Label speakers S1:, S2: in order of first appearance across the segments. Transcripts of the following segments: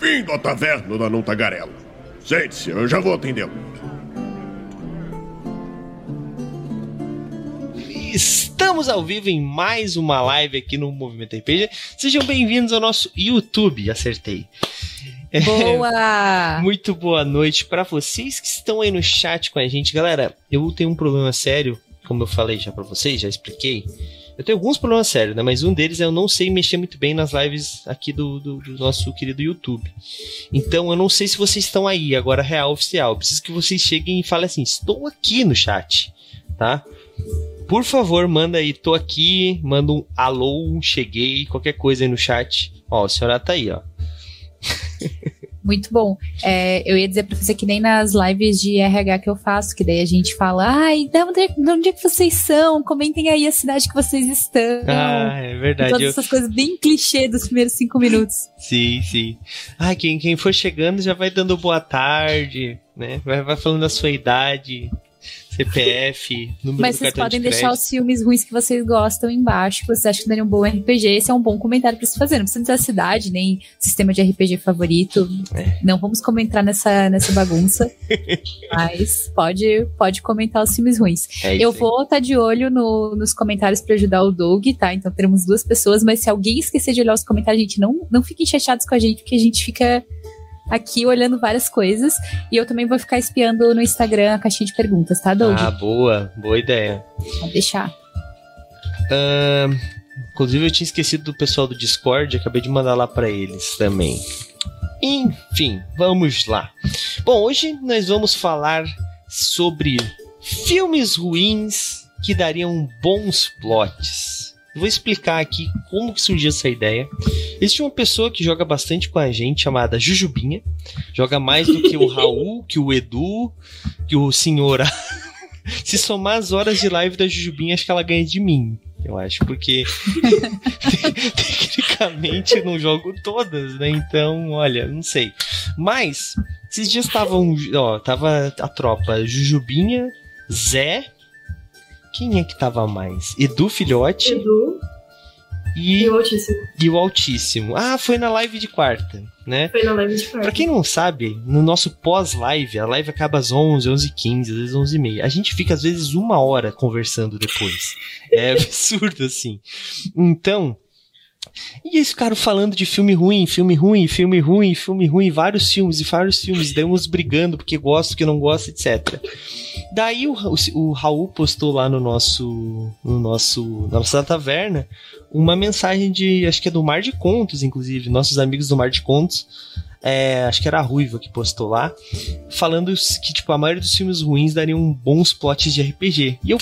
S1: Bem-vindo à taverna da Não Tagarela. Sente-se, eu já vou atendê-lo.
S2: Estamos ao vivo em mais uma live aqui no Movimento RPG. Sejam bem-vindos ao nosso YouTube. Acertei.
S3: Boa!
S2: Muito boa noite para vocês que estão aí no chat com a gente. Galera, eu tenho um problema sério, como eu falei já para vocês, já expliquei. Eu tenho alguns problemas sérios, né? Mas um deles é eu não sei mexer muito bem nas lives aqui do, do, do nosso querido YouTube. Então eu não sei se vocês estão aí, agora real oficial. Preciso que vocês cheguem e falem assim: estou aqui no chat, tá? Por favor, manda aí, tô aqui, manda um alô, cheguei, qualquer coisa aí no chat. Ó, a senhora tá aí, ó.
S3: Muito bom. É, eu ia dizer pra você que nem nas lives de RH que eu faço, que daí a gente fala, ai, de onde, de onde é que vocês são? Comentem aí a cidade que vocês estão.
S2: Ah, é verdade.
S3: Todas eu... essas coisas bem clichê dos primeiros cinco minutos.
S2: Sim, sim. Ah, quem, quem for chegando já vai dando boa tarde, né? Vai, vai falando a sua idade. CPF, número
S3: Mas vocês podem de deixar os filmes ruins que vocês gostam embaixo, que vocês acham que daria um bom RPG. Esse é um bom comentário pra se fazer. Não precisa dizer a cidade, nem sistema de RPG favorito. É. Não vamos comentar nessa, nessa bagunça. mas pode, pode comentar os filmes ruins. É Eu vou estar tá de olho no, nos comentários para ajudar o Doug, tá? Então teremos duas pessoas, mas se alguém esquecer de olhar os comentários, gente, não, não fiquem chateados com a gente, porque a gente fica aqui olhando várias coisas. E eu também vou ficar espiando no Instagram a caixinha de perguntas, tá, Doug?
S2: Ah, boa. Boa ideia.
S3: Vou deixar.
S2: Uh, inclusive, eu tinha esquecido do pessoal do Discord, acabei de mandar lá para eles também. Enfim, vamos lá. Bom, hoje nós vamos falar sobre filmes ruins que dariam bons plots. Vou explicar aqui como que surgiu essa ideia. Existe uma pessoa que joga bastante com a gente, chamada Jujubinha. Joga mais do que o Raul, que o Edu, que o Senhora. Se somar as horas de live da Jujubinha, acho que ela ganha de mim. Eu acho, porque tecnicamente eu não jogo todas, né? Então, olha, não sei. Mas, esses dias estavam, ó, tava a tropa Jujubinha, Zé, quem é que tava mais? Edu Filhote.
S4: Edu.
S2: E,
S4: e, o Altíssimo.
S2: E o Altíssimo. Ah, foi na live de quarta, né?
S4: Foi na live de quarta.
S2: Pra quem não sabe, no nosso pós-live, a live acaba às 11, 11 15 às vezes 11 e meia. A gente fica às vezes uma hora conversando depois. É absurdo, assim. Então, e eles ficaram falando de filme ruim, filme ruim, filme ruim, filme ruim, vários filmes e vários filmes, daí uns brigando porque gosta, porque não gosta, etc. Daí o, o, o, Raul postou lá no nosso, no nosso, na nossa taverna, uma mensagem de, acho que é do Mar de Contos, inclusive, nossos amigos do Mar de Contos, é, acho que era a Ruiva que postou lá, falando que, tipo, a maioria dos filmes ruins dariam bons plots de RPG. E eu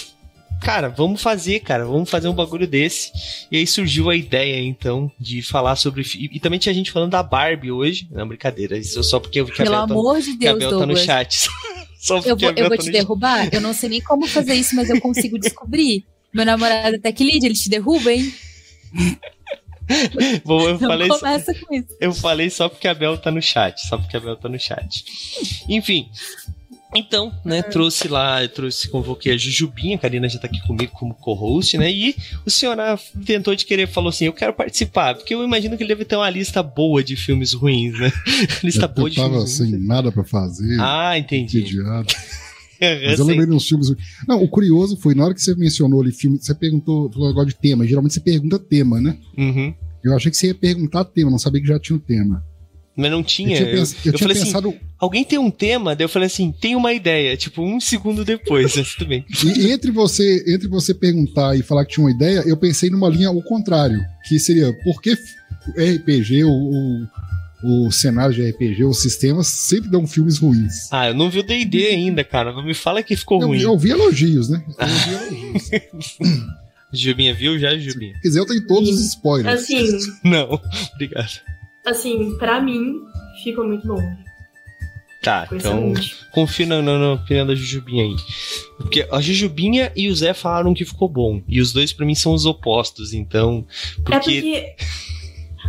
S2: cara, vamos fazer, cara, vamos fazer um bagulho desse. E aí surgiu a ideia, então, de falar sobre. E, e também tinha gente falando da Barbie hoje. Não, brincadeira, isso só porque eu vi que
S3: Pelo
S2: a
S3: Bel, amor tá, de Deus,
S2: que a Bel tá no chat.
S3: eu vou, eu vou tá te derrubar? Eu não sei nem como fazer isso, mas eu consigo descobrir. Meu namorado é Tech Lead, ele te derruba, hein?
S2: Bom, eu
S3: não
S2: falei
S3: começa
S2: só,
S3: com isso.
S2: Eu falei só porque a Bel tá no chat, só porque a Bel tá no chat. Enfim, então, né, trouxe lá, eu trouxe, convoquei a Jujubinha, a Karina já tá aqui comigo como co-host, né, e o senhor tentou de querer, falou assim, eu quero participar, porque eu imagino que ele deve ter uma lista boa de filmes ruins, né, lista
S5: eu,
S2: boa de
S5: tava
S2: filmes
S5: sem ruins. nada pra fazer.
S2: Ah, entendi.
S5: Entediado. Mas eu lembrei de uns filmes. Não, o curioso foi, na hora que você mencionou ali filme, você perguntou, falou agora de tema. Geralmente você pergunta tema, né?
S2: Uhum.
S5: Eu achei que você ia perguntar tema, não sabia que já tinha um tema.
S2: Mas não tinha. Eu,
S5: tinha, pens... eu, eu
S2: falei assim,
S5: pensado.
S2: alguém tem um tema? Daí eu falei assim, tem uma ideia. Tipo, um segundo depois, mas tudo bem.
S5: E entre você, entre você perguntar e falar que tinha uma ideia, eu pensei numa linha ao contrário. Que seria, por que RPG, o, o, o cenário de RPG, os sistemas sempre dão filmes ruins?
S2: Ah, eu não vi o DD ainda, cara. Não me fala que ficou
S5: eu,
S2: ruim.
S5: Eu vi elogios, né? Eu vi elogios.
S2: Jubinha viu já, Jubinha?
S5: Quer dizer, eu tenho todos os spoilers.
S4: Assim.
S2: Não, obrigado.
S4: Assim, pra mim, ficou muito bom.
S2: Tá, então confia na, na, na opinião da Jujubinha aí. Porque a Jujubinha e o Zé falaram que ficou bom. E os dois pra mim são os opostos, então. Porque.
S4: É porque.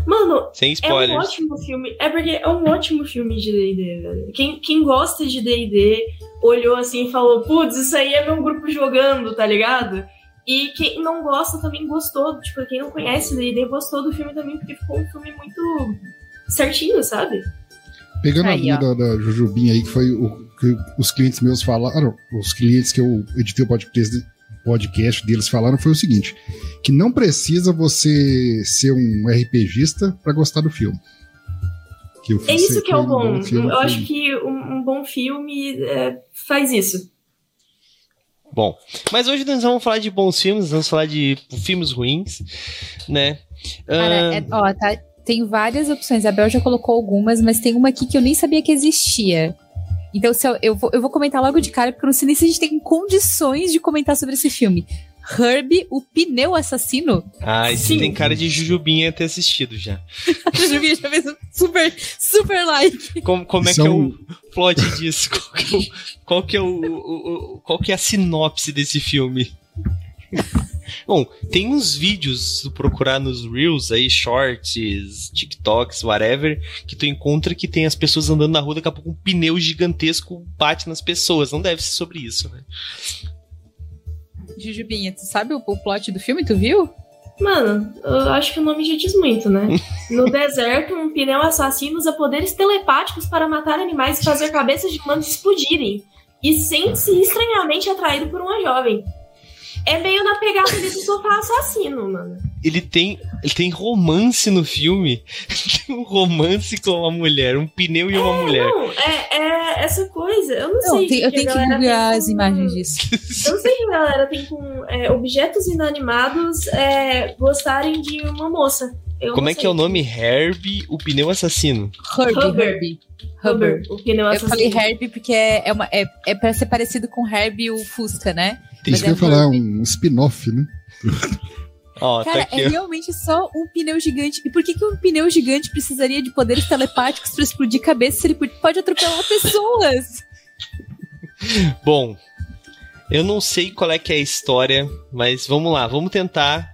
S4: Mano,
S2: Sem
S4: é um
S2: spoilers.
S4: ótimo filme. É porque é um ótimo filme de DD, velho. Quem, quem gosta de DD olhou assim e falou: Putz, isso aí é meu grupo jogando, tá ligado? E quem não gosta também gostou. Tipo, quem não conhece DD gostou do filme também, porque ficou um filme muito certinho, sabe?
S5: Pegando a
S3: Aí,
S5: linha
S3: ó.
S5: da, da Jujubinha aí, que foi o que os clientes meus falaram, os clientes que eu editei o podcast, podcast deles falaram foi o seguinte: que não precisa você ser um RPGista pra gostar do filme.
S4: É isso que é o
S5: um
S4: bom.
S5: filme
S4: Eu
S5: foi-
S4: acho que um, um bom filme é, faz isso.
S2: Bom, mas hoje nós vamos falar de bons filmes, vamos falar de filmes ruins, né?
S3: Cara,
S2: Ah,
S3: é- ó, tá, tem várias opções. A Bel já colocou algumas, mas tem uma aqui que eu nem sabia que existia. Então, se eu, eu, vou, eu vou comentar logo de cara, porque eu não sei nem se a gente tem condições de comentar sobre esse filme. Herbie, o pneu assassino.
S2: ah, esse
S4: Sim.
S2: tem cara de Jujubinha ter assistido já.
S3: vi, já fez um super, super like.
S2: Como, como é que é
S5: São-
S2: o plot disso? Qual que é, o, qual, que é, o, o- qual que é a sinopse desse filme? Bom, tem uns vídeos, se tu procurar nos Reels aí, shorts, TikToks, whatever, que tu encontra que tem as pessoas andando na rua, daqui a pouco um pneu gigantesco bate nas pessoas. Não deve ser sobre isso, né?
S3: Jujubinha, tu sabe o, o plot do filme? Tu viu?
S4: Mano, eu acho que o nome já diz muito, né? No deserto, um pneu assassino usa poderes telepáticos para matar animais e fazer cabeças de humanos explodirem. E sente-se estranhamente atraído por uma jovem. É meio na pegada desse sofá assassino, mano.
S2: Ele tem, ele tem romance no filme. tem um romance com uma mulher, um pneu e uma mulher.
S4: Não, é, é essa coisa. Eu não,
S3: Não,
S4: sei.
S3: tem- eu tenho que
S4: tem
S3: as imagens disso.
S4: Eu não sei que a galera tem com é, objetos inanimados é, gostarem de uma moça. Eu
S2: Como é que é o nome? Herbie, o pneu assassino.
S3: Herbie,
S4: Huber.
S3: Herbie.
S4: Huber,
S3: Huber.
S4: o pneu
S3: Eu
S4: assassino.
S3: falei Herbie porque é, é, uma, é, é pra ser parecido com Herbie o Fusca, né?
S5: Isso
S3: Mas
S5: que eu
S3: é
S5: ia falar,
S3: Herbie.
S5: um spin-off, né?
S2: Ó,
S3: Cara,
S2: tá
S3: é realmente só um pneu gigante. E por que, que um pneu gigante precisaria de poderes telepáticos pra explodir cabeça se ele pode- atropelar pessoas?
S2: Bom, eu não sei qual é que é a história, mas vamos lá, vamos tentar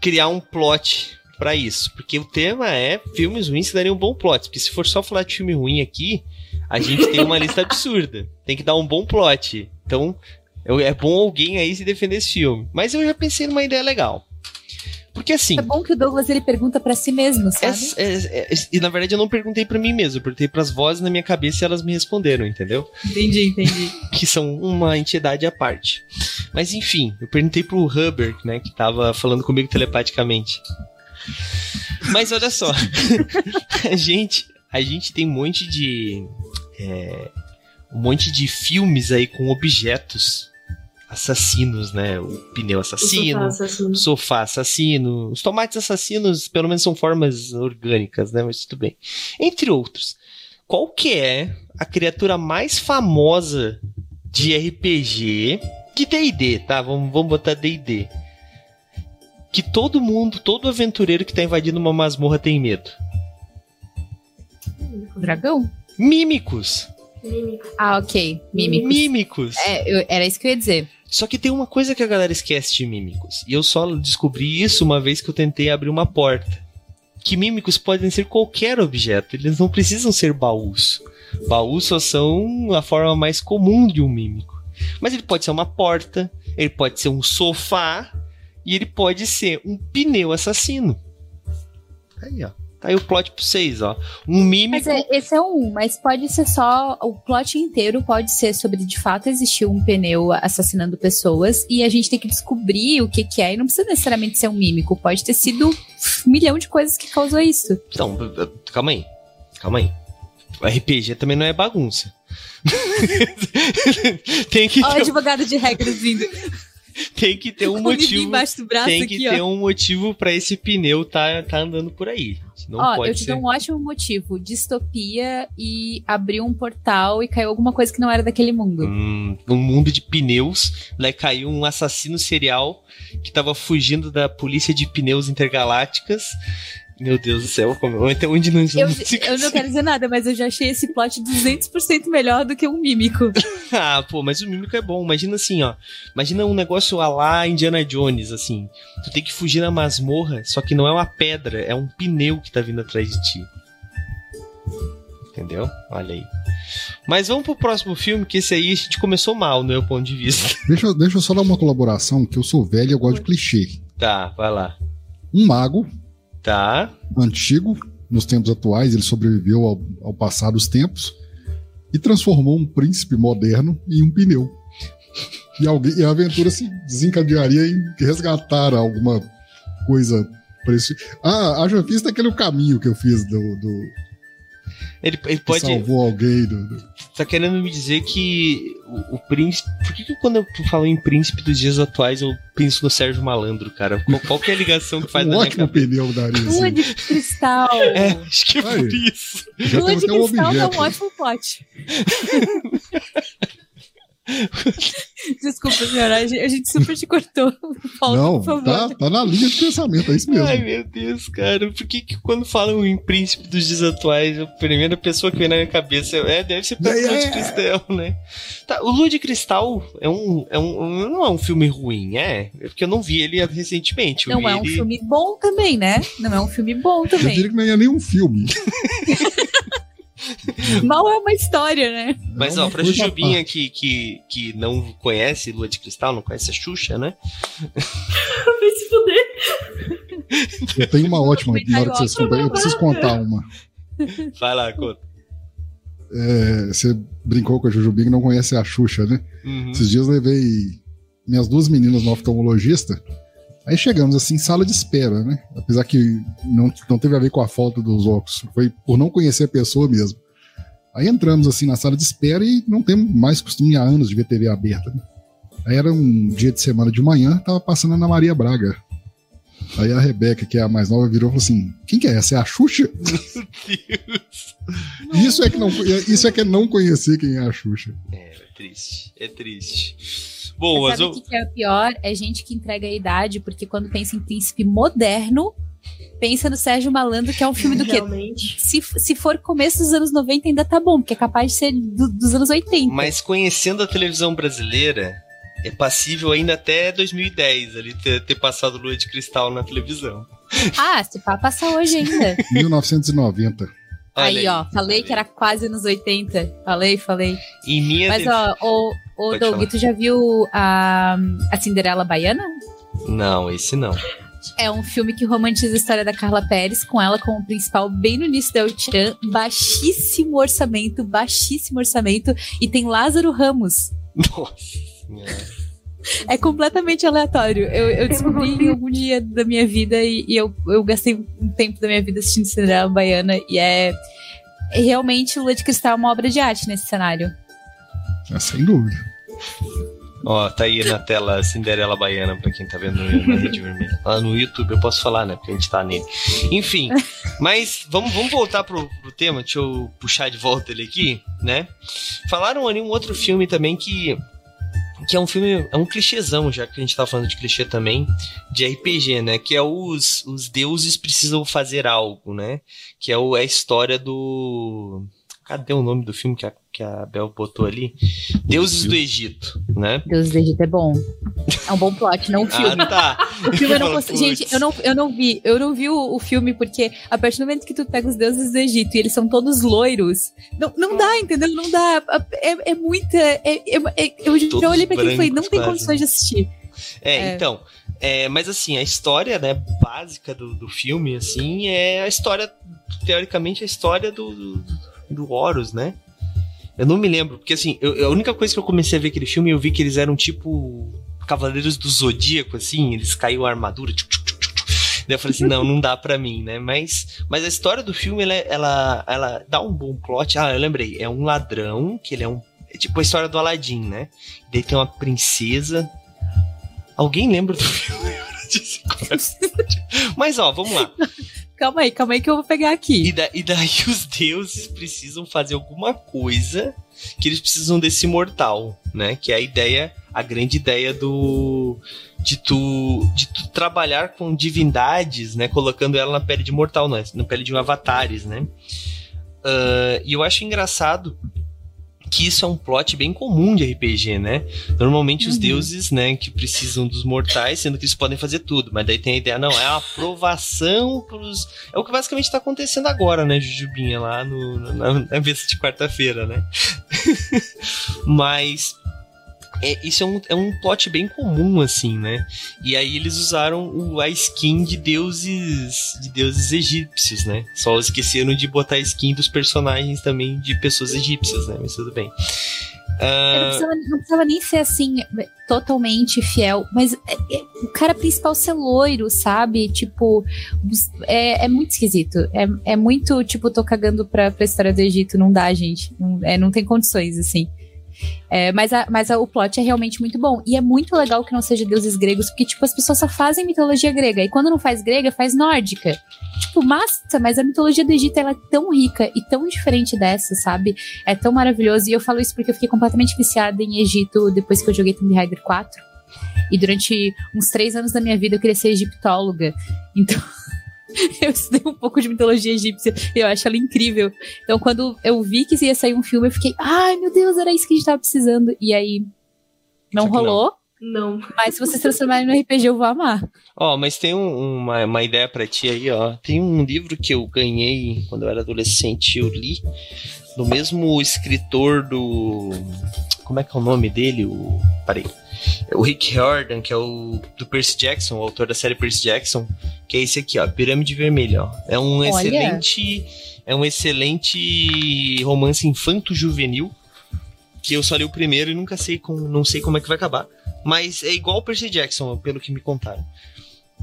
S2: criar um plot pra isso, porque o tema é filmes ruins que dariam um bom plot, porque se for só falar de filme ruim aqui, a gente tem uma lista absurda. Tem que dar um bom plot. Então, eu- é bom alguém aí se defender esse filme. Mas eu já pensei numa ideia legal. Porque assim,
S3: É bom que o Douglas ele pergunta pra si mesmo, sabe?
S2: essa- é- é- é- e na verdade eu não perguntei pra mim mesmo, eu perguntei pras vozes na minha cabeça e elas me responderam, entendeu?
S3: Entendi, entendi.
S2: que são uma entidade à parte. Mas enfim, eu perguntei pro Hubbard, né, que tava falando comigo telepaticamente. Mas olha só, a gente, a gente tem um monte de é, um monte de filmes aí com objetos assassinos, né? O pneu
S4: O sofá
S2: assassino,
S4: assassino.
S2: o sofá assassino, os tomates assassinos, pelo menos são formas orgânicas, né? Mas tudo bem. Entre outros. Qual que é a criatura mais famosa de RPG de D&D, tá? Vamos, vamos botar D&D. Que todo mundo, todo aventureiro que tá invadindo uma masmorra tem medo.
S3: Dragão?
S2: Mímicos.
S4: Mímico.
S3: Ah, ok. Mímicos.
S2: Mímicos.
S3: É, eu- era isso que eu ia dizer.
S2: Só que tem uma coisa que a galera esquece de mímicos. E eu só descobri isso uma vez que eu tentei abrir uma porta. Que mímicos podem ser qualquer objeto, eles não precisam ser baús. Baús só são a forma mais comum de um mímico. Mas ele pode ser uma porta, ele pode ser um sofá e ele pode ser um pneu assassino. Aí, ó. Tá aí o plot pra vocês, ó. Um mímico.
S3: Mas é- esse é um, mas pode ser só. O plot inteiro pode ser sobre de fato existir um pneu assassinando pessoas e a gente tem que descobrir o que, que é. E não precisa necessariamente ser um mímico, pode ter sido um milhão de coisas que causou isso.
S2: Então, calma aí. Calma aí. O RPG também não é bagunça. tem, que
S3: Ó, o
S2: ter,
S3: advogado de regras vindo.
S2: tem que ter um motivo.
S3: embaixo do braço
S2: Tem que
S3: aqui,
S2: ter
S3: ó.
S2: um motivo pra esse pneu tá, tá andando por aí. Não
S3: Ó,
S2: pode
S3: eu te
S2: ser.
S3: dou um ótimo motivo. Distopia e abriu um portal e caiu alguma coisa que não era daquele mundo.
S2: Hum, um mundo de pneus, lá caiu um assassino serial que tava fugindo da polícia de pneus intergalácticas. Meu Deus do céu, como, até onde nós
S3: Eu, eu não quero dizer nada, mas eu já achei esse plot 200% melhor do que um mímico.
S2: Ah, pô, mas o mímico é bom. Imagina assim, ó. Imagina um negócio a lá Indiana Jones, assim. Tu tem que fugir na masmorra, só que não é uma pedra, é um pneu que tá vindo atrás de ti. Entendeu? Olha aí. Mas vamos pro próximo filme, que esse aí a gente começou mal, no meu ponto de vista.
S5: Deixa, eu- deixa eu só dar uma colaboração, que eu sou velho e eu gosto de clichê.
S2: Tá, vai lá.
S5: Um mago
S2: Tá.
S5: antigo nos tempos atuais, ele sobreviveu ao, ao passar dos tempos e transformou um príncipe moderno em um pneu. E, alguém, e a aventura se desencadearia em resgatar alguma coisa preciosa. Ah, a fiz aquele caminho que eu fiz do. do
S2: ele, ele pode.
S5: Salvou alguém. Do.
S2: Tá querendo me dizer que o, o príncipe. Por que, que quando eu falo em príncipe dos dias atuais eu penso no Sérgio Malandro, cara? Qual, qual que é a ligação que faz
S5: um
S2: na
S5: ótimo pneu da
S3: Lua de cristal.
S2: É, acho que é por isso.
S3: Lua de cristal é um ótimo pote. Desculpa, senhora, a gente, super te cortou.
S5: Paulo, Não, tá, tá na linha de pensamento, é isso mesmo.
S2: Ai, meu Deus, cara. Por que, que quando falam em príncipe dos dias atuais, a primeira pessoa que vem na minha cabeça é, deve ser é, Lua de Cristal, né? Tá, o Lua de Cristal é um, é um, não é um filme ruim, é? É porque eu não vi ele recentemente.
S3: Não é um
S2: ele...
S3: filme bom também, né? Não é um filme bom também. Eu
S5: diria que não é nem um filme.
S3: Mal é uma história, né?
S2: Mas, ó, pra Jujubinha que, que, que não conhece Lua de Cristal, não conhece a Xuxa, né?
S4: Vai se fuder.
S5: Eu tenho uma ótima na hora que vocês contam. Eu preciso contar uma.
S2: Vai lá, conta.
S5: É, você brincou com a Jujubinha que não conhece a Xuxa, né? Uhum. Esses dias eu levei minhas duas meninas no oftalmologista. Aí chegamos assim, sala de espera, né? Apesar que não, não teve a ver com a falta dos óculos, foi por não conhecer a pessoa mesmo. Aí entramos assim na sala de espera e não temos mais costume há anos de ver TV aberta. Né? Aí era um dia de semana de manhã, tava passando a Ana Maria Braga. Aí a Rebeca, que é a mais nova, virou e falou assim: Quem que é essa? É a Xuxa? Meu Deus! Isso é, que não, isso é que é não conhecer quem é a Xuxa.
S2: É, é triste. É triste. Bom,
S3: mas, sabe o que é o pior? É gente que entrega a idade, porque quando pensa em príncipe moderno, pensa no Sérgio Malandro, que é um filme do quê? Se, se for começo dos anos 90, ainda tá bom, porque é capaz de ser do, dos anos 80.
S2: Mas conhecendo a televisão brasileira, é passível ainda até 2010 ali ter, ter passado Lua de Cristal na televisão.
S3: Ah, se pá, passa hoje ainda.
S5: 1990.
S3: Aí, aí, ó, falei que era quase nos 80. Falei, falei.
S2: E minha
S3: Mas, ó, o, Ô, Doug, tu já viu a, a Cinderela Baiana?
S2: Não, esse não.
S3: É um filme que romantiza a história da Carla Pérez, com ela como principal bem no início da El baixíssimo orçamento, baixíssimo orçamento, e tem Lázaro Ramos.
S2: Nossa
S3: É completamente aleatório. Eu, eu descobri em algum dia da minha vida e, e, eu, eu gastei um tempo da minha vida assistindo Cinderela Baiana e é, é realmente Lua de Cristal é uma obra de arte nesse cenário.
S5: É, sem dúvida.
S2: Ó, tá aí na tela Cinderela Baiana pra quem tá vendo na Rede Vermelha. Lá no YouTube eu posso falar, né? Porque a gente tá nele. Enfim, mas vamos, vamos voltar pro, pro tema. Deixa eu puxar de volta ele aqui, né? Falaram ali um outro filme também que que é um filme, é um clichêzão, já que a gente tá falando de clichê também, de RPG, né? Que é os, os deuses precisam fazer algo, né? Que é, o, é a história do. Cadê o nome do filme que a que a Bel botou ali. Deuses do Egito, né?
S3: Deuses do Egito é bom. É um bom plot, não um ah, filme.
S2: Ah, tá.
S3: O filme eu não consigo... Gente, eu não, eu não vi. Eu não vi o, o, filme porque a partir do momento que tu pega os deuses do Egito e eles são todos loiros, não, não dá, entendeu? Não dá. É, é muita. É, é, é eu já olhei pra aquilo e falei, não tem condições de assistir.
S2: É, é. então. É, mas assim, a história, né, básica do, do filme, assim, é a história, teoricamente, a história do, do, do Horus, né? Eu não me lembro, porque assim, eu, a única coisa que eu comecei a ver aquele filme, eu vi que eles eram tipo Cavaleiros do Zodíaco, assim, eles caíam a armadura. Tchuc, tchuc, tchuc, Daí eu falei assim, não, não dá pra mim, né? Mas, mas a história do filme, ela, ela, ela dá um bom plot. Ah, eu lembrei, é um ladrão, que ele é um. É tipo a história do Aladdin, né? Daí tem uma princesa. Alguém lembra do filme? Mas ó, vamos lá
S3: calma aí, calma aí que eu vou pegar aqui.
S2: E, da, e daí os deuses precisam fazer alguma coisa que eles precisam desse mortal, né? Que é a ideia, a grande ideia do de tu de tu trabalhar com divindades, né? Colocando ela na pele de mortal, né? Na pele de um avatares, né? Uh, e eu acho engraçado que isso é um plot bem comum de RPG, né? Normalmente uhum. os deuses, né, que precisam dos mortais, sendo que eles podem fazer tudo, mas daí tem a ideia, não, é a aprovação pros... É o que basicamente tá acontecendo agora, né, Jujubinha, lá no, na, na mesa de quarta-feira, né? mas é, isso é um, é um plot bem comum, assim, né? E aí eles usaram o, a skin de deuses de deuses egípcios, né? Só esqueceram de botar a skin dos personagens também de pessoas egípcias, né? Mas tudo bem.
S3: Uh... Não, precisava, não, precisava, nem ser assim, totalmente fiel, mas é, é, o cara principal ser loiro, sabe? Tipo, é, é muito esquisito. É, é muito, tipo, tô cagando pra, pra história do Egito, não dá, gente. Não, é, não tem condições, assim. É, mas a, mas a, o plot é realmente muito bom. E é muito legal que não seja deuses gregos, porque, tipo, as pessoas só fazem mitologia grega. E quando não faz grega, faz nórdica. Tipo, massa, mas a mitologia do Egito ela é tão rica e tão diferente dessa, sabe? É tão maravilhoso. E eu falo isso porque eu fiquei completamente viciada em Egito depois que eu joguei Tomb Raider 4. E durante uns três anos da minha vida eu queria ser egiptóloga. Então. eu estudei um pouco de mitologia egípcia e eu acho ela incrível. Então, quando eu vi que ia sair um filme, eu fiquei, ai meu Deus, era isso que a gente tava precisando. E aí, não rolou.
S4: Não.
S3: Mas se vocês transformarem no RPG, eu vou amar.
S2: Ó, oh, mas tem um, uma, uma ideia para ti aí, ó. Tem um livro que eu ganhei quando eu era adolescente, eu li, do mesmo escritor do. Como é que é o nome dele? O. Parei. O Rick Riordan, que é o do Percy Jackson, o autor da série Percy Jackson, que é esse aqui, ó, Pirâmide Vermelha, ó. É um Olha. excelente é um excelente romance infanto-juvenil que eu só li o primeiro e nunca sei como, não sei como é que vai acabar. Mas é igual o Percy Jackson, pelo que me contaram.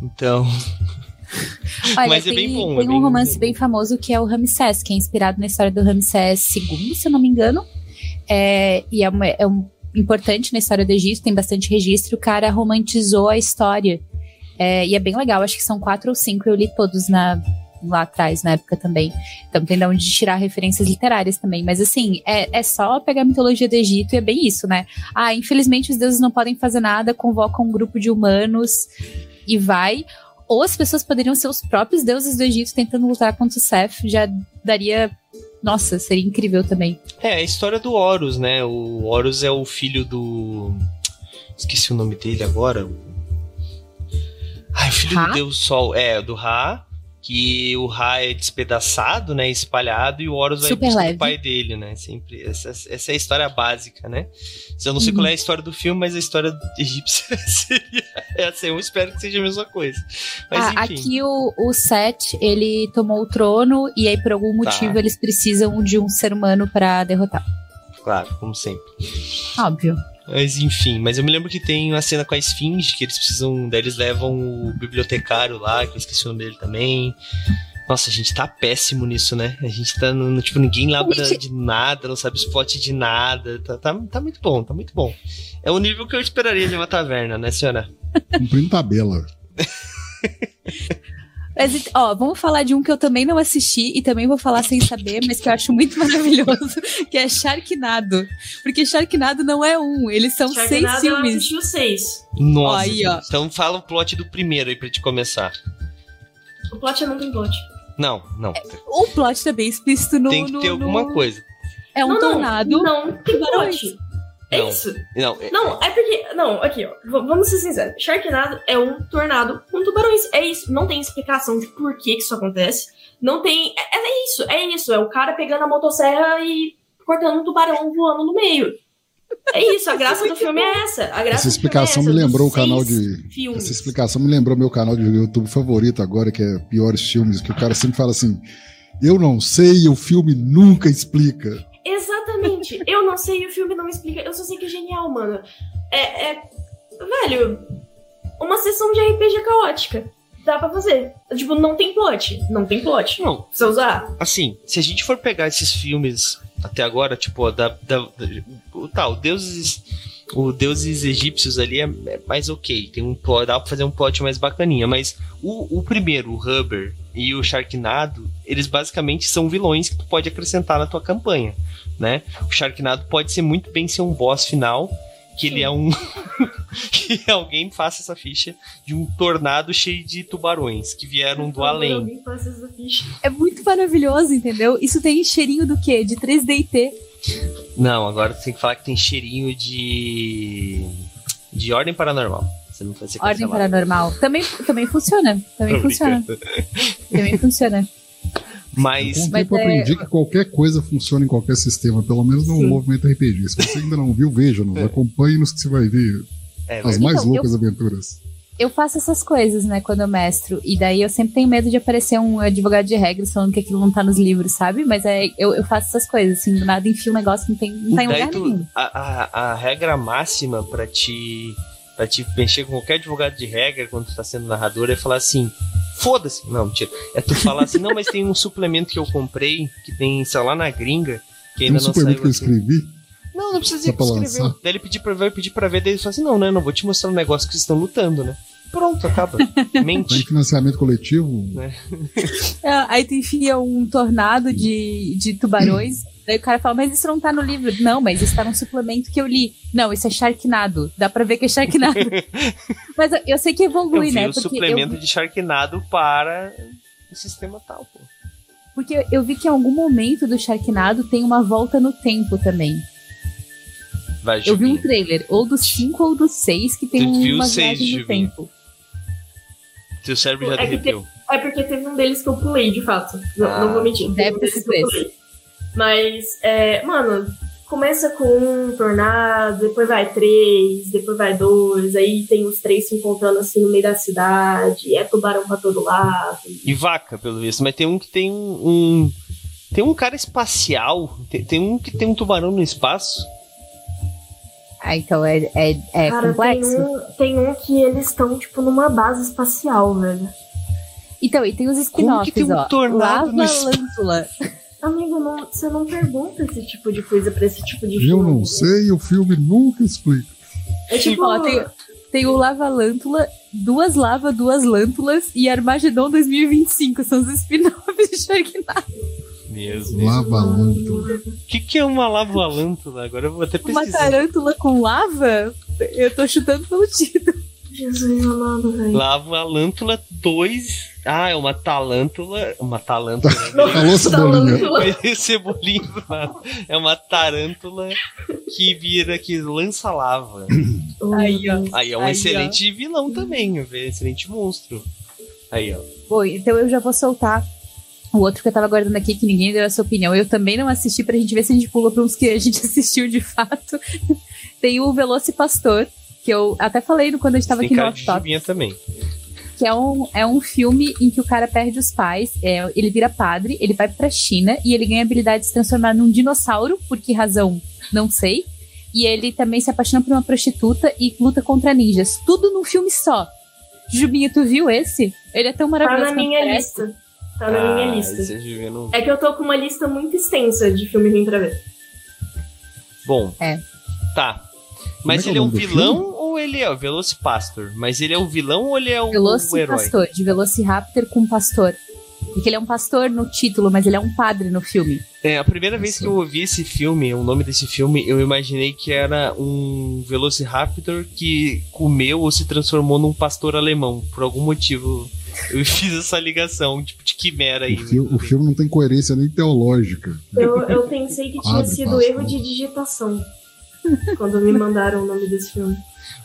S2: Então.
S3: Olha, Mas é bem bom. Tem é um bem romance bem famoso que é o Ramsés, que é inspirado na história do Ramsés II, se eu não me engano. É, e é, uma, é um importante na história do Egito, tem bastante registro. O cara romantizou a história. É, e é bem legal, acho que são quatro ou cinco, eu li todos na, lá atrás, na época também. Então tem de onde tirar referências literárias também. Mas assim, é, é só pegar a mitologia do Egito e é bem isso, né? Ah, infelizmente os deuses não podem fazer nada, convocam um grupo de humanos e vai. Ou as pessoas poderiam ser os próprios deuses do Egito tentando lutar contra o Seth, já daria nossa, seria incrível também.
S2: É, a história do Horus, né? O Horus é o filho do. Esqueci o nome dele agora. Ai, o filho ha? do Deus Sol. É, do Ra que o Ra é despedaçado, né, espalhado, e o Horus vai buscar o pai dele, né, sempre, essa, essa é a história básica, né, eu não sei uhum. qual é a história do filme, mas a história egípcia seria essa, eu espero que seja a mesma coisa. Mas,
S3: ah, aqui o, o Seth, ele tomou o trono, e aí por algum tá. motivo tá. eles precisam de um ser humano para derrotar.
S2: Claro, como sempre.
S3: Óbvio.
S2: Mas enfim, mas eu me lembro que tem uma cena com a Esfinge, que eles precisam. Daí eles levam o bibliotecário lá, que eu esqueci o nome dele também. Nossa, a gente tá péssimo nisso, né? A gente tá no. Tipo, ninguém lembra de nada, não sabe spot de nada. Tá, tá, tá, muito bom, tá muito bom. É o nível que eu esperaria de uma taverna, né, senhora?
S5: Cumprindo tabela.
S3: Mas, ó, vamos falar de um que eu também não assisti e também vou falar sem saber, mas que eu acho muito maravilhoso, que é Sharknado. Porque Sharknado não é um, eles são Sharknado seis filmes. Eu
S4: assisti os seis.
S2: Nossa. Ó, aí, ó. Então fala o plot do primeiro aí pra te começar.
S4: O plot é não tem plot.
S2: Não, não. É,
S3: o plot tá bem explícito no.
S2: Tem que ter
S3: no,
S2: alguma coisa.
S3: É um
S4: não,
S3: tornado.
S4: Não, não tem plot. É
S2: não,
S4: isso.
S2: Não,
S4: é, não, é porque. Não, aqui, ó. Vamos ser sinceros. Sharknado é um tornado com tubarões. É isso. Não tem explicação de por que, que isso acontece. Não tem. É, é, isso, é isso. É o cara pegando a motosserra e cortando um tubarão voando no meio. É isso, a graça do filme é essa. A graça
S5: essa explicação
S4: é
S5: essa, me lembrou o canal de. Filmes. Essa explicação me lembrou meu canal de YouTube favorito agora, que é Piores Filmes, que o cara sempre fala assim. Eu não sei, o filme nunca explica.
S4: Exatamente. eu não sei, o filme não me explica. Eu só sei que é genial, mano. É. é velho, uma sessão de RPG caótica. Dá pra fazer. Tipo, não tem plot. Não tem plot.
S2: Não.
S4: Precisa usar.
S2: Assim, se a gente for pegar esses filmes até agora, tipo, da. da, da o tal, deuses. O deuses egípcios ali é, é, mais ok. Tem um plot, dá pra fazer um plot mais bacaninha. Mas o, o primeiro, o Rubber e o Sharknado, eles basicamente são vilões que tu pode acrescentar na tua campanha né? O Sharknado pode ser muito bem ser um boss final, que ele é um. que alguém faça essa ficha de um tornado cheio de tubarões que vieram do além.
S3: É muito maravilhoso, entendeu? Isso tem cheirinho do quê? De 3DT.
S2: Não, agora tem que falar que tem cheirinho de. de ordem paranormal. Você não vai ser
S3: Ordem paranormal. Também, também funciona. Também funciona. também funciona.
S2: Mas.
S5: Com o
S3: Mas
S5: tempo eu
S3: é-
S5: aprendi que qualquer coisa funciona em qualquer sistema, pelo menos no
S4: Sim.
S5: movimento RPG. Se você ainda não viu, veja-nos, acompanhe-nos que você vai ver
S2: É,
S5: as mais
S3: Então,
S5: loucas aventuras.
S3: Eu faço essas coisas, né, quando eu mestro. E daí eu sempre tenho medo de aparecer um advogado de regras falando que aquilo não tá nos livros, sabe? Mas é, eu, eu faço essas coisas, assim, do nada enfio um negócio que não tem, não tá em lugar
S2: tu-
S3: nenhum.
S2: a, a, a regra máxima pra te, pra te mexer com qualquer advogado de regra quando tu tá sendo narrador é falar assim: foda-se. Não, mentira. É tu falar assim: não, mas tem um suplemento que eu comprei, que tem, sei lá, na gringa, que
S5: Tem
S2: ainda
S5: um
S2: não
S5: suplemento
S2: saiu.
S5: que eu escrevi.
S2: Não, não precisa dizer que
S5: pra
S2: escreveu.
S5: lançar?
S2: Daí ele pedir pra ver, eu pedir pra ver, daí ele fala assim: não, né? Não vou te mostrar um negócio que vocês estão lutando, né? Pronto, acaba. Mente.
S5: financiamento coletivo.
S2: Né?
S3: Ah, Aí tu enfia um tornado de, de tubarões. Daí o cara fala, mas isso não tá no livro. Não, mas isso tá num suplemento que eu li. Não, isso é Sharknado. Dá pra ver que é Sharknado. mas eu, eu sei que
S2: Eu
S3: evolui,
S2: vi
S3: né?
S2: o
S3: Porque
S2: suplemento
S3: eu,
S2: de Sharknado para o sistema tal, pô.
S3: porque eu vi que em algum momento do Sharknado tem uma volta no tempo também.
S2: Vai,
S3: Eu vi um trailer, ou do 5 ou do 6, que tem
S2: Tu viu
S3: uma
S2: o seis,
S3: viagem no tempo.
S2: Teu cérebro já
S4: É
S2: derreteu.
S4: É porque teve um deles que eu pulei, de fato. Não,
S2: Ah,
S4: não vou mentir.
S3: deve
S4: Teve um
S3: ter sido
S4: eu
S3: esse.
S4: Mas, é, mano, começa com um tornado, depois vai três, depois vai dois, aí tem os três se encontrando assim no meio da cidade, é tubarão pra todo lado.
S2: E vaca, pelo visto. Mas tem um que tem um. tem um cara espacial. Tem, tem um que tem um tubarão no espaço.
S3: Ah, então é, é, é
S4: Cara,
S3: complexo.
S4: Tem um, tem um que eles estão, tipo, numa base espacial, velho.
S3: Então, e tem os
S2: Como que tem
S3: spin-offs,
S2: um
S3: ó.
S2: tornado no
S3: Lava
S2: espaço?
S3: Lântula.
S4: Amigo, não, você não pergunta esse tipo de coisa pra esse tipo de
S5: Eu
S4: filme.
S5: não sei, o filme nunca explica.
S4: É tipo,
S3: Ó, tem, tem o Lava Lântula, duas Lava, duas Lântulas e Armagedon 2025. São os spin-offs de Sharknado.
S2: Mesmo.
S5: Lava lântula.
S2: O que, que é uma lavalântula? Agora eu vou até
S3: Uma
S2: pesquisar.
S3: tarântula com lava? Eu tô chutando pelo título.
S4: Jesus amado, velho.
S2: Lavalântula 2. Ah, é uma talântula. Uma talântula.
S5: Alô, Cebolinha.
S2: Cebolinha. É uma tarântula que vira, que lança lava.
S3: Aí, ó.
S2: Aí é um
S3: Aí, ó.
S2: excelente vilão também, um excelente monstro. Aí, ó.
S3: Bom, então eu já vou soltar o outro que eu tava guardando aqui, que ninguém deu a sua opinião. Eu também não assisti pra gente ver se a gente pula pra uns que a gente assistiu de fato. Tem o Velocipastor, que eu até falei no- quando a gente tava
S2: Tem
S3: aqui no
S2: cara
S3: Off
S2: de
S3: Top.
S2: Jubinha também.
S3: Que é um, é um filme em que o cara perde os pais, é, ele vira padre, ele vai pra China e ele ganha a habilidade de se transformar num dinossauro, por que razão? Não sei. E ele também se apaixona por uma prostituta e luta contra ninjas. Tudo num filme só. Jubinho, tu viu esse? Ele é tão
S4: Tá
S3: maravilhoso.
S4: na
S3: quanto
S4: minha
S3: parece.
S4: lista. Tá na minha
S2: Ah,
S4: lista.
S2: esse Jubinha não-
S4: É que eu tô com uma lista muito extensa de filme ruim pra ver.
S2: Bom.
S3: É.
S2: Tá. Mas
S5: é é
S2: ele é um vilão ou ele é o Velocipastor? Mas ele é o vilão ou ele é o, o herói?
S3: Velocipastor, de Velociraptor com pastor. Porque ele é um pastor no título, mas ele é um padre no filme.
S2: É, a primeira vez que eu ouvi esse filme, o nome desse filme, eu imaginei que era um Velociraptor que comeu ou se transformou num pastor alemão. Por algum motivo, eu fiz essa ligação, tipo de quimera aí.
S5: O, fi- o filme não tem coerência nem teológica.
S4: Eu, eu pensei que tinha
S5: Abre,
S4: sido
S5: passa.
S4: erro de digitação. Quando me mandaram o nome desse filme.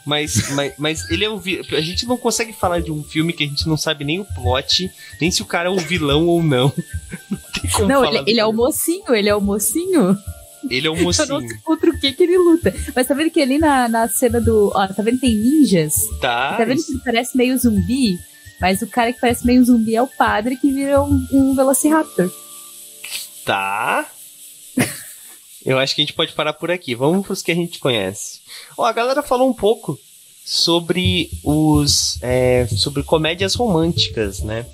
S2: Mas, mas, mas ele é o vi- A gente não consegue falar de um filme que a gente não sabe nem o plot, nem se o cara é um vilão ou não. Não tem como
S3: Não, ele, ele é o mocinho, ele é o mocinho.
S2: Ele é um
S3: Eu não
S2: mocinho.
S3: sei contra o que que ele luta. Mas tá vendo que ali na, na cena do. Ó, tá vendo que tem ninjas?
S2: Tá.
S3: Tá vendo que ele parece meio zumbi? Mas o cara que parece meio zumbi é o padre que vira um, um Velociraptor.
S2: Tá. Eu acho que a gente pode parar por aqui. Vamos pros que a gente conhece. Ó, a galera falou um pouco sobre os. é, sobre comédias românticas, né?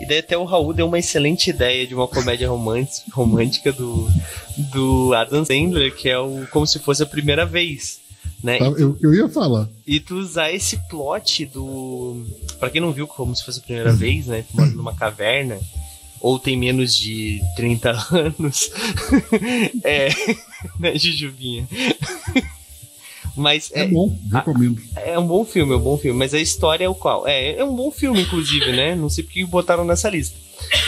S2: E daí até o Raul deu uma excelente ideia de uma comédia romântica, do, do Adam Sandler, que é o Como Se Fosse a Primeira Vez. Né?
S5: Tá? Eu, eu ia falar.
S2: E tu usar esse plot do. Pra quem não viu como se fosse a primeira vez, né? Tu mora numa caverna, ou tem menos de 30 anos. é. Né, Jujubinha? Mas
S5: É,
S2: é,
S5: bom, recomendo.
S2: é um bom filme, é um bom filme. Mas a história é o qual? É, é um bom filme, inclusive, né? Não sei porque botaram nessa lista.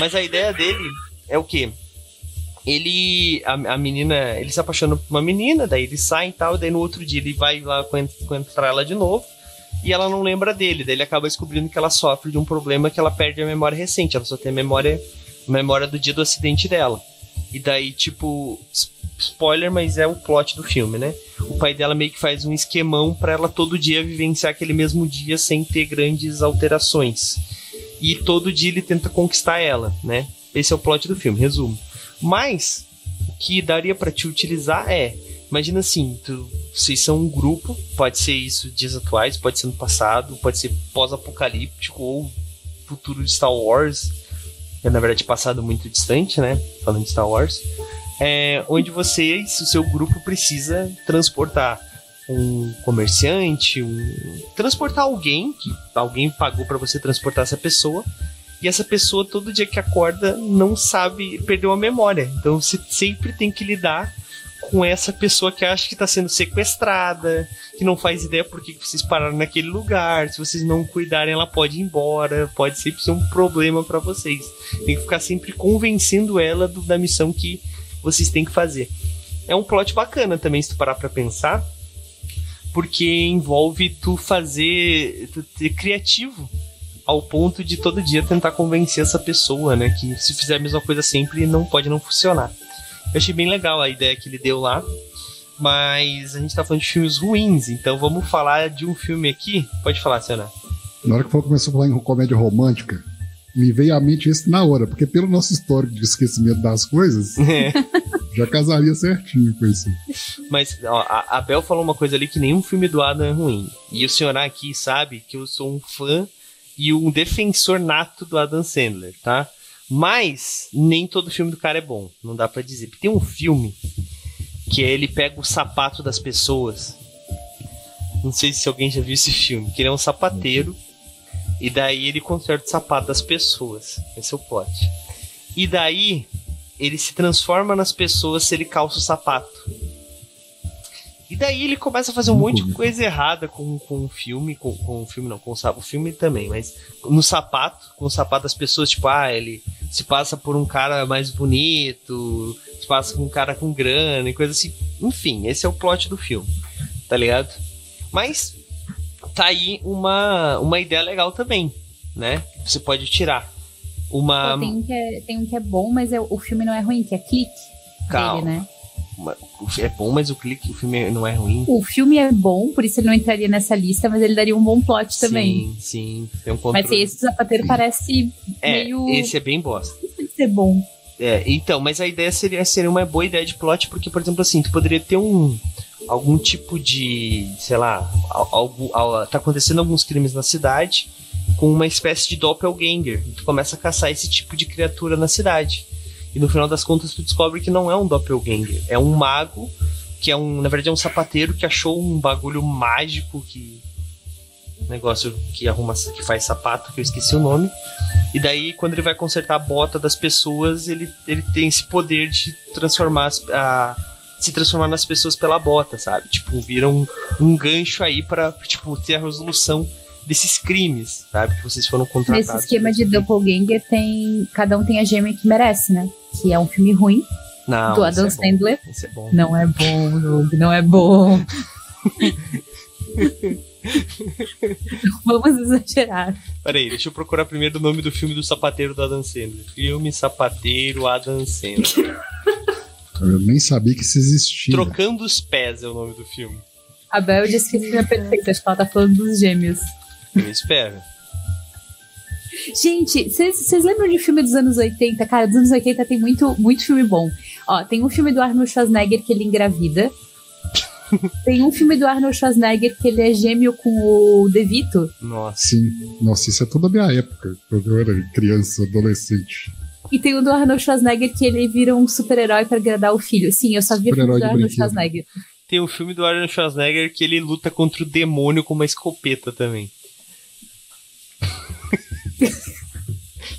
S2: Mas a ideia dele é o quê? Ele. A, a menina. Ele se apaixona por uma menina, daí ele sai e tal, daí no outro dia ele vai lá encontrar ela de novo. E ela não lembra dele, daí ele acaba descobrindo que ela sofre de um problema que ela perde a memória recente, ela só tem a memória memória do dia do acidente dela. E daí, tipo, spoiler, mas é o plot do filme, né? O pai dela meio que faz um esquemão para ela todo dia vivenciar aquele mesmo dia sem ter grandes alterações. E todo dia ele tenta conquistar ela, né? Esse é o plot do filme, resumo. Mas o que daria para te utilizar é, imagina assim, tu, vocês são um grupo, pode ser isso dias atuais, pode ser no passado, pode ser pós-apocalíptico ou futuro de Star Wars, que é na verdade passado muito distante, né? Falando de Star Wars é, onde você, o seu grupo precisa transportar um comerciante, um transportar alguém que alguém pagou para você transportar essa pessoa. E essa pessoa todo dia que acorda não sabe, perdeu a memória. Então você sempre tem que lidar com essa pessoa que acha que está sendo sequestrada, que não faz ideia por que vocês pararam naquele lugar. Se vocês não cuidarem, ela pode ir embora. Pode sempre ser um problema para vocês. Tem que ficar sempre convencendo ela do, da missão que vocês têm que fazer. É um plot bacana também, se tu parar pra pensar, porque envolve tu fazer, tu ser criativo ao ponto de todo dia tentar convencer essa pessoa, né, que se fizer a mesma coisa sempre não pode não funcionar. Eu achei bem legal a ideia que ele deu lá, mas a gente tá falando de filmes ruins, então vamos falar de um filme aqui. Pode falar, Senna.
S5: Na hora que o começou a falar em comédia romântica, me veio à mente esse na hora, porque pelo nosso histórico de esquecimento das coisas, é. já casaria certinho com isso.
S2: Mas ó, a, a Bel falou uma coisa ali que nenhum filme do Adam é ruim. E o senhor aqui sabe que eu sou um fã e um defensor nato do Adam Sandler, tá? Mas nem todo filme do cara é bom, não dá para dizer. Tem um filme que é ele pega o sapato das pessoas. Não sei se alguém já viu esse filme, que ele é um sapateiro e daí ele conserta o sapato das pessoas. Esse é o plot. E daí ele se transforma nas pessoas se ele calça o sapato. E daí ele começa a fazer um monte de coisa errada com, com o filme, com, com o filme não, com o, o filme também, mas no sapato, com o sapato das pessoas, tipo, ah, ele se passa por um cara mais bonito, se passa por um cara com grana e coisa assim. Enfim, esse é o plot do filme, tá ligado? Mas tá aí uma, uma ideia legal também, né? Você pode tirar. Uma...
S3: Pô, tem, um que é, tem um que é bom, mas é, o filme não é ruim, que é Clique.
S2: Calma. Dele, né? É bom, mas o clique, o filme não é ruim.
S3: O filme é bom, por isso ele não entraria nessa lista, mas ele daria um bom plot também.
S2: Sim, sim. Tem um controle.
S3: Mas esse sapateiro parece
S2: é,
S3: meio.
S2: Esse é bem bosta.
S3: Isso ser bom.
S2: É, então, mas a ideia seria, seria uma boa ideia de plot, porque, por exemplo, assim, tu poderia ter um algum tipo de, sei lá, algo, tá acontecendo alguns crimes na cidade com uma espécie de doppelganger. E tu começa a caçar esse tipo de criatura na cidade. E no final das contas tu descobre que não é um doppelganger, é um mago que é um, na verdade é um sapateiro que achou um bagulho mágico que negócio que arruma que faz sapato, que eu esqueci o nome. E daí quando ele vai consertar a bota das pessoas, ele, ele tem esse poder de transformar a se transformar nas pessoas pela bota, sabe? Tipo, vira um, um gancho aí para tipo, ter a resolução desses crimes, sabe? Que vocês foram contratados.
S3: Nesse esquema de Doppelganger tem. Cada um tem a gêmea que merece, né? Que é um filme ruim.
S2: Não,
S3: do Adam é Sandler.
S2: É bom.
S3: Não é bom, não é bom. Vamos exagerar.
S2: Peraí, deixa eu procurar primeiro o nome do filme do sapateiro do Adam Sandler. Filme Sapateiro Adam Sandler.
S5: Eu nem sabia que isso existia.
S2: Trocando os pés é o nome do filme.
S3: A Bel disse que esse filme é perfeito. Acho que ela tá falando dos gêmeos.
S2: Eu espero.
S3: Gente, vocês lembram de filme dos anos 80? Cara, dos anos 80 tem muito, muito filme bom. Ó, tem um filme do Arnold Schwarzenegger que ele engravida. tem um filme do Arnold Schwarzenegger que ele é gêmeo com o DeVito.
S2: Nossa.
S5: Sim. Nossa, isso é toda a minha época, quando eu era criança, adolescente.
S3: E tem o do Arnold Schwarzenegger que ele vira um super-herói para agradar o filho. Sim, eu só vi o filme do Arnold Schwarzenegger.
S2: Tem o filme do Arnold Schwarzenegger que ele luta contra o demônio com uma escopeta também.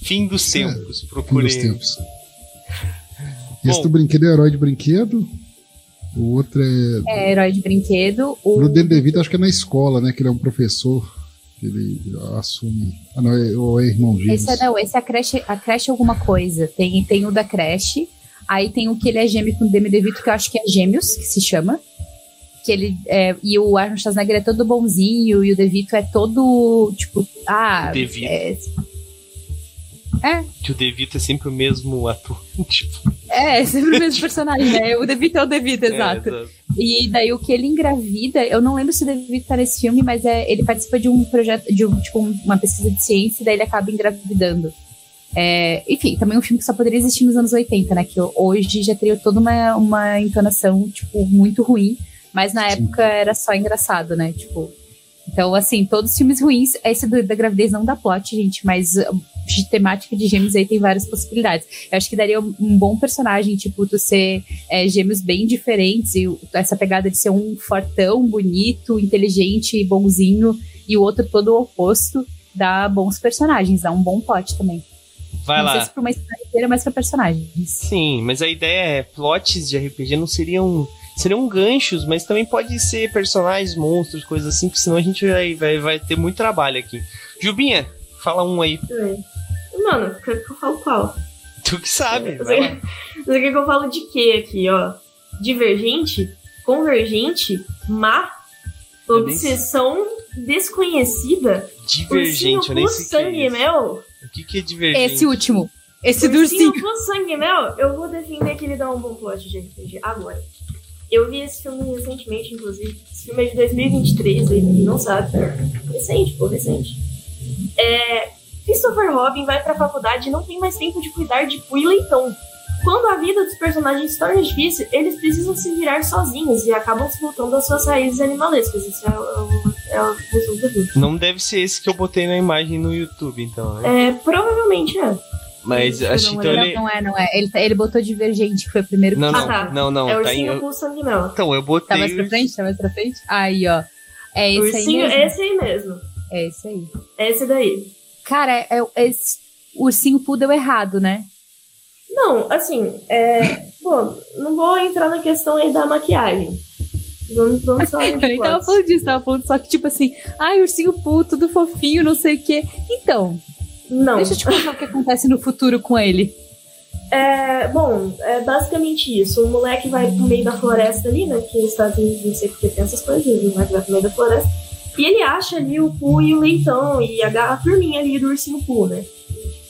S2: Fim dos é, tempos, é, procurei. Fim dos tempos.
S5: Esse do brinquedo é herói de brinquedo. O outro é.
S3: É herói de brinquedo.
S5: O no Danny DeVito, acho que é na escola, né? Que ele é um professor ele assume. Ah, não, é, ou é irmão gêmeos.
S3: Esse é, não, esse é a creche, a creche é alguma coisa. Tem, tem o da creche, aí tem o que ele é gêmeo com o Demi DeVito, que eu acho que é Gêmeos, que se chama. Que ele, é, e o Arnold Schwarzenegger é todo bonzinho, e o DeVito é todo, tipo, ah...
S2: DeVito.
S3: É, É.
S2: Que o DeVito é sempre o mesmo ator. tipo,
S3: É, é sempre o mesmo personagem, né? O DeVito é o DeVito,
S2: é,
S3: exato. E daí o que ele engravida, eu não lembro se o DeVito tá nesse filme, mas é, ele participa de um projeto, de um, tipo, uma pesquisa de ciência, e daí ele acaba engravidando. É, enfim, também um filme que só poderia existir nos anos 80, né? Que hoje já teria toda uma, uma entonação, tipo, muito ruim, mas na
S5: Sim.
S3: época era só engraçado, né? Tipo. Então, assim, todos os filmes ruins, esse do- da gravidez não dá plot, gente, mas uh, de temática de gêmeos aí tem várias possibilidades. Eu acho que daria um, bom personagem, tipo, tu ser é, gêmeos bem diferentes, e essa pegada de ser um fortão, bonito, inteligente, bonzinho, e o outro todo o oposto, dá bons personagens, dá um bom plot também.
S2: Vai
S3: não
S2: lá.
S3: sei se pra uma história inteira, mas pra personagens.
S2: Sim, mas a ideia é plots de RPG não seriam seriam ganchos, mas também pode ser personagens, monstros, coisas assim, porque senão a gente vai, vai, vai ter muito trabalho aqui. Jubinha, fala um aí.
S4: É. Mano, quer que eu falo qual?
S2: Tu que sabe.
S4: Você
S2: vai lá.
S4: quer, você quer que eu falo de quê aqui, ó? Divergente, convergente, má, obsessão desconhecida,
S2: Divergente, eu nem sei é
S4: sangue e
S2: isso.
S4: mel.
S2: O que, que é divergente?
S3: Esse último. Esse do
S4: Ursinho
S3: ursinho.
S4: com sangue mel, eu vou defender que ele dá um bom plot de RPG agora. Eu vi esse filme recentemente, inclusive. Esse filme é de 2023, aí quem não sabe. Recente, pô, recente. É, Christopher Robin vai pra faculdade e não tem mais tempo de cuidar de Pui Leitão. Quando a vida dos personagens se torna difícil, eles precisam se virar sozinhos e acabam se voltando às suas raízes animalescas. Isso é o, é o resumo do filme.
S2: Não deve ser esse que eu botei na imagem no YouTube, então. né?
S4: É, provavelmente é.
S2: Mas
S4: eu
S2: acho
S4: uma
S2: então
S3: Não,
S2: ele.
S3: não é, não é. Ele, tá- ele botou Divergente, que foi o primeiro que
S2: Não,
S4: Ah,
S2: não,
S4: tá.
S2: não, não.
S4: é
S2: tá em-
S4: ursinho com sangue mel.
S2: Então, eu botei.
S3: Tá mais pra frente? Tá mais pra frente? Aí, ó. É esse
S4: Ursinho,
S3: aí mesmo.
S4: esse aí mesmo.
S3: É esse aí.
S4: Esse daí.
S3: Cara, é, é- esse ursinho Poo deu errado, né?
S4: Não, assim, é. Pô, não vou entrar na questão aí da maquiagem. Vamos, vamos falar
S3: Eu nem tava falando disso, tava falando só que, tipo assim, ai, ursinho Poo, tudo fofinho, não sei o quê. Então,
S4: Não.
S3: deixa eu te contar o que acontece no futuro com ele.
S4: É, bom, é basicamente isso. O moleque vai pro meio da floresta ali, né? Que nos Estados Unidos não sei porque tem essas coisas, o moleque vai pro meio da floresta. E ele acha ali o Pooh e o Leitão e a, a turminha ali do ursinho Pooh, né?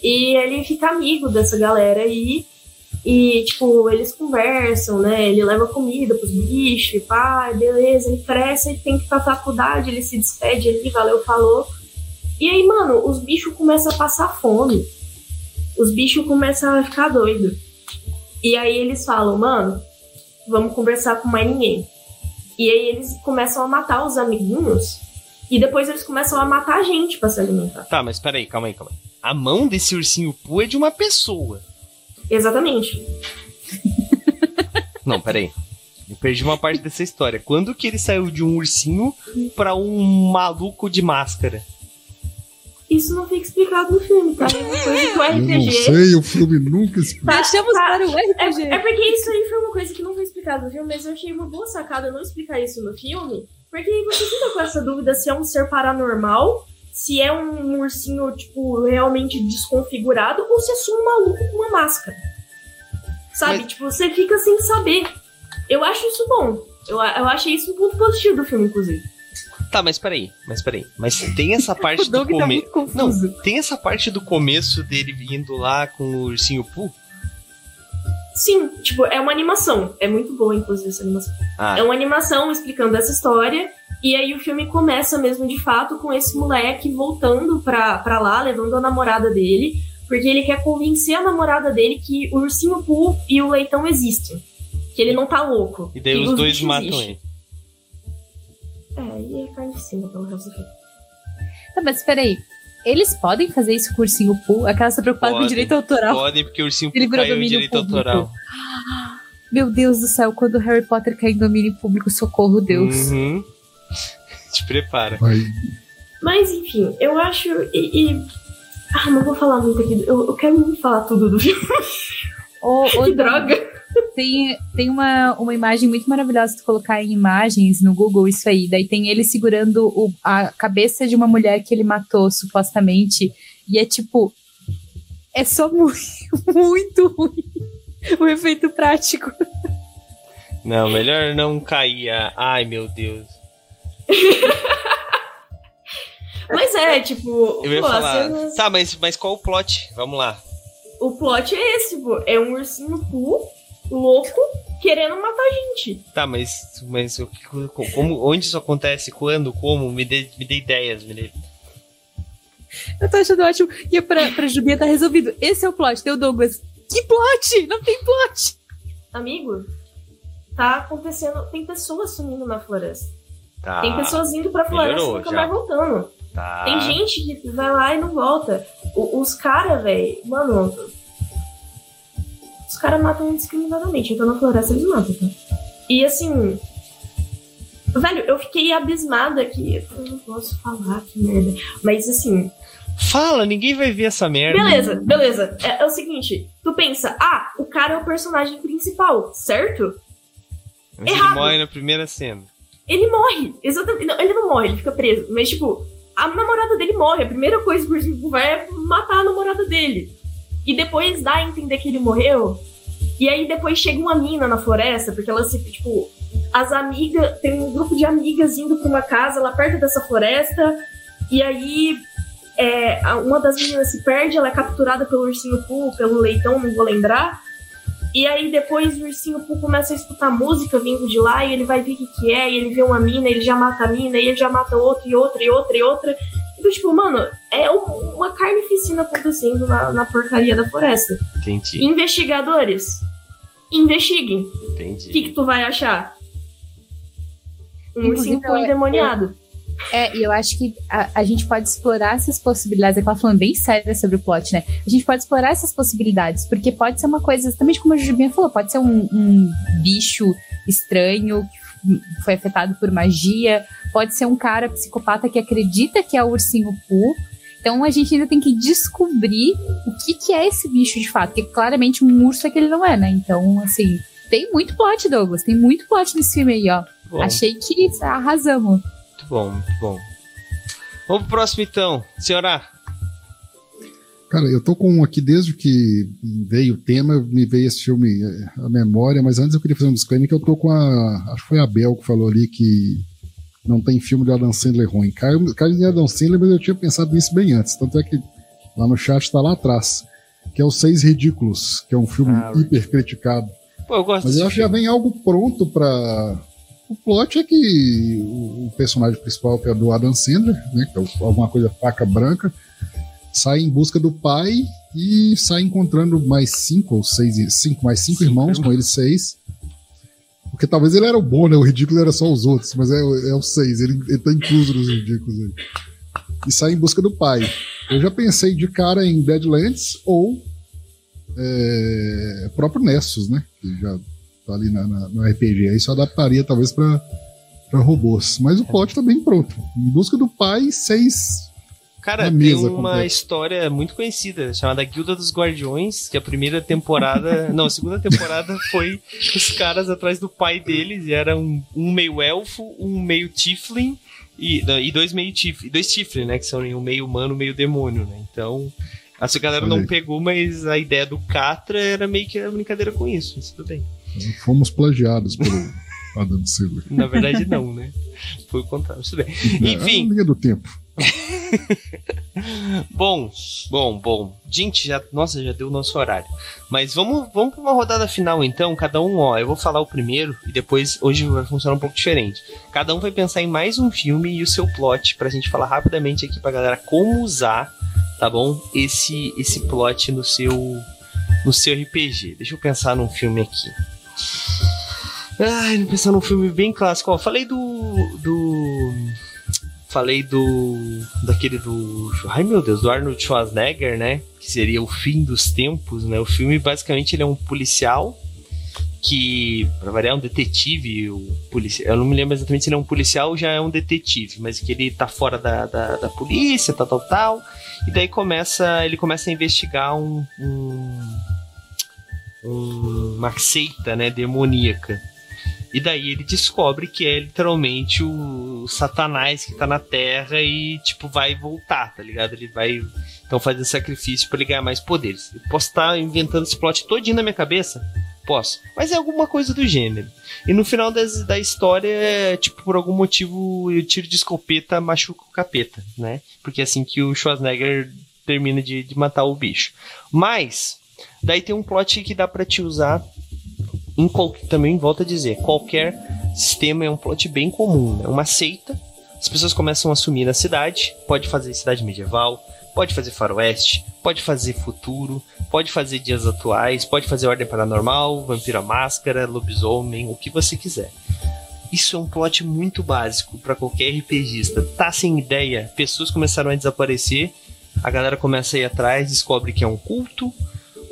S4: E ele fica amigo dessa galera aí. E, tipo, eles conversam, né? Ele leva comida pros bichos, pá, beleza, ele cresce, ele tem que ir pra faculdade, ele se despede ali, valeu, falou. E aí, mano, os bichos começam a passar fome. Os bichos começam a ficar doidos. E aí eles falam, mano, vamos conversar com mais ninguém. E aí eles começam a matar os amiguinhos. E depois eles começam a matar a gente pra se alimentar.
S2: Tá, mas peraí, calma aí, calma aí. A mão desse ursinho Poo é de uma pessoa.
S4: Exatamente.
S2: Não, peraí. Eu perdi uma parte dessa história. Quando que ele saiu de um ursinho pra um maluco de máscara?
S4: Isso não fica explicado no filme, tá? É uma coisa que o
S5: Eu não
S4: RPG.
S5: sei, o filme nunca explica.
S4: Tá,
S3: Deixamos
S4: tá.
S3: para o RPG.
S4: É, é porque isso aí foi uma coisa que não foi explicado no filme, mas eu achei uma boa sacada não explicar isso no filme, porque aí você fica com essa dúvida se é um ser paranormal, se é um ursinho, tipo, realmente desconfigurado, ou se é só um maluco com uma máscara. Sabe?
S2: Mas-
S4: Tipo, você fica sem saber. Eu acho isso bom. Eu, eu achei isso um ponto positivo do filme, inclusive.
S2: Tá, mas peraí, mas peraí. Mas tem essa parte do
S3: tá
S2: começo.
S3: muito confuso.
S2: Tem essa parte do começo dele vindo lá com o ursinho Poo?
S4: Sim, tipo, é uma animação. É muito boa, inclusive, essa animação.
S2: Ah,
S4: É uma animação explicando essa história. E aí o filme começa mesmo de fato com esse moleque voltando pra, pra lá, levando a namorada dele, porque ele quer convencer a namorada dele que o ursinho Pooh e o leitão existem. Que ele não tá louco.
S2: e daí os dois matam
S4: existem.
S2: ele.
S4: É, e é carne de cima pelo resto do filme.
S3: Tá, mas peraí. Eles podem fazer isso com o ursinho Poo? Aquela tá preocupada com
S2: Podem.
S3: direito autoral.
S2: Podem, porque o ursinho Poo caiu em direito
S3: público.
S2: autoral.
S3: Meu Deus do céu, quando o Harry Potter cai em domínio público, socorro, Deus.
S2: Uhum. Te prepara.
S5: Vai.
S4: Mas enfim, eu acho. E, e- Ah, não vou falar muito aqui. Eu, eu quero muito falar tudo do filme.
S3: Ô,
S4: que droga!
S3: Tem, tem uma, uma imagem muito maravilhosa tu colocar em imagens no Google isso aí. Daí tem ele segurando o- a cabeça de uma mulher que ele matou, supostamente. E é tipo. É só muito, muito ruim. O efeito prático.
S2: Não, melhor não cair. Ai, meu Deus.
S4: Mas é, tipo.
S2: Eu ia
S4: pô,
S2: falar.
S4: cenas-
S2: Tá, mas, mas qual o plot? Vamos lá.
S4: O plot é esse, pô. É um ursinho Poo louco querendo matar a gente.
S2: Tá, mas, mas como, onde isso acontece? Quando? Como? Me dê, me dê ideias. Me dê...
S3: Eu tô achando ótimo. E pra, pra Jubinha tá resolvido. Esse é o plot. Tem o Douglas. Que plot? Não tem plot.
S4: Amigo, tá acontecendo. Tem pessoas sumindo na floresta.
S2: Tá.
S4: Tem pessoas indo pra floresta e
S2: melhorou
S4: nunca
S2: já.
S4: mais voltando.
S2: Tá.
S4: Tem gente que vai lá e não volta. O- os caras, velho, mano. Os caras matam indiscriminadamente. Então na floresta eles matam, tá? E assim. Velho, eu fiquei abismada aqui. Eu não posso falar, que merda. Mas assim,
S2: Fala, ninguém vai ver essa merda.
S4: beleza, beleza. É, é o seguinte: tu pensa, ah, o cara é o personagem principal, certo?
S2: Mas ele
S4: errado.
S2: morre na primeira cena.
S4: Ele morre. Exatamente. Não, ele não morre, ele fica preso. Mas, tipo, a namorada dele morre. A primeira coisa que o vai é matar a namorada dele. E depois dá a entender que ele morreu. E aí depois chega uma mina na floresta, porque ela se, tipo, as amigas. Tem um grupo de amigas indo pra uma casa lá perto dessa floresta. E aí. é, uma das meninas se perde, ela é capturada pelo ursinho Poo, pelo leitão, não vou lembrar. E aí depois o ursinho Poo começa a escutar música vindo de lá e ele vai ver o que, que é, e ele vê uma mina, ele já mata a mina, e ele já mata outra, e outra, e outra, e outra. Então, tipo, mano, é um- uma carnificina acontecendo na, na porcaria da floresta.
S2: Entendi,
S4: Investigadores, investiguem. O que,
S2: entendi.
S4: que tu vai achar? Um ursinho
S3: eu-
S4: endemoniado.
S3: É, e eu acho que a, a gente pode explorar essas possibilidades. É que ela falando bem séria sobre o plot, né? A gente pode explorar essas possibilidades, porque pode ser uma coisa, exatamente como a Jujubinha falou, pode ser um, um bicho estranho que foi afetado por magia, pode ser um cara psicopata que acredita que é o ursinho Poo. Então a gente ainda tem que descobrir o que, que é esse bicho de fato, porque claramente um urso é que ele não é, né? Então, assim, tem muito plot, Douglas, tem muito plot nesse filme aí, ó.
S2: Bom,
S3: Achei que arrasamos.
S2: muito bom, muito bom. Vamos pro próximo então. Senhora,
S5: Cara, eu tô com um aqui desde que veio o tema, me veio esse filme eh, à memória, mas antes eu queria fazer um disclaimer que eu tô com a. Acho que foi a Bel que falou ali que não tem filme de Adam Sandler ruim. Caiu, caiu em Adam Sandler, mas eu tinha pensado nisso bem antes. Tanto é que lá no chat tá lá atrás. Que é o Seis Ridículos, que é um filme
S2: Ah,
S5: hiper criticado.
S2: pô, eu gosto
S5: Mas eu acho que já vem algo pronto pra. O plot é que o personagem principal, que é do Adam Sandler, né, que é alguma coisa faca branca, sai em busca do pai e sai encontrando mais cinco ou seis, cinco, mais cinco,
S2: Cinco
S5: irmãos, com eles seis. Porque talvez ele era o bom, né? O ridículo era só os outros, mas é, é o seis, ele, ele tá incluso nos ridículos aí. E sai em busca do pai. Eu já pensei de cara em Deadlands ou é, próprio Nessus, né? Que já tá ali na, na- no RPG. Aí só adaptaria talvez pra robôs. Mas o plot tá bem pronto. Em busca do pai, seis.
S2: Cara, tem uma
S5: completa.
S2: história muito conhecida chamada Guilda dos Guardiões, que a primeira temporada. não, a segunda temporada foi os caras atrás do pai deles, e era um, um meio elfo, um meio tiefling. E, e dois meio tif, dois tiflin, né? Que são um meio humano, meio demônio, né? Então, essa galera
S5: Olha
S2: não
S5: aí.
S2: pegou, mas a ideia do Catra era meio que a brincadeira com isso, mas tudo bem.
S5: Fomos plagiados pelo Adam Sandler.
S2: Na verdade, não, né? Foi o contrário, tudo bem.
S5: É,
S2: Enfim.
S5: a linha do tempo.
S2: Bom, bom, bom. Gente, já, nossa, já deu o nosso horário. Mas vamos, vamos para uma rodada final então, cada um, ó, eu vou falar o primeiro e depois hoje vai funcionar um pouco diferente. Cada um vai pensar em mais um filme e o seu plot pra gente falar rapidamente aqui pra galera como usar, tá bom? Esse esse plot no seu no seu RPG. Deixa eu pensar num filme aqui. Ai, pensar num filme bem clássico. Ó, falei do do falei do. daquele do. Ai meu Deus, do Arnold Schwarzenegger, né? Que seria o fim dos tempos, né? O filme basicamente ele é um policial que, pra variar, é um detetive. O policial, eu não me lembro exatamente se ele é um policial ou já é um detetive, mas que ele tá fora da, da, da polícia, tal, tal, tal. E daí começa. ele começa a investigar um. um um- uma seita, né, demoníaca. E daí ele descobre que é literalmente o satanás que tá na terra e, tipo, vai voltar, tá ligado? Ele vai, então, fazer sacrifício pra ele ganhar mais poderes. Eu posso estar inventando esse plot todinho na minha cabeça, Posso. Mas é alguma coisa do gênero. E no final das, da história, tipo, por algum motivo, o tiro de escopeta machuca o capeta, né? Porque é assim que o Schwarzenegger termina de, de matar o bicho. Mas, daí tem um plot que dá para te usar em qual, também volta a dizer, qualquer sistema é um plot bem comum, né? Uma seita, as pessoas começam a assumir na cidade, pode fazer cidade medieval, pode fazer faroeste, pode fazer futuro, pode fazer dias atuais, pode fazer ordem paranormal, vampira máscara, lobisomem, o que você quiser. Isso é um plot muito básico para qualquer RPGista. Tá sem ideia, pessoas começaram a desaparecer, a galera começa a ir atrás, descobre que é um culto,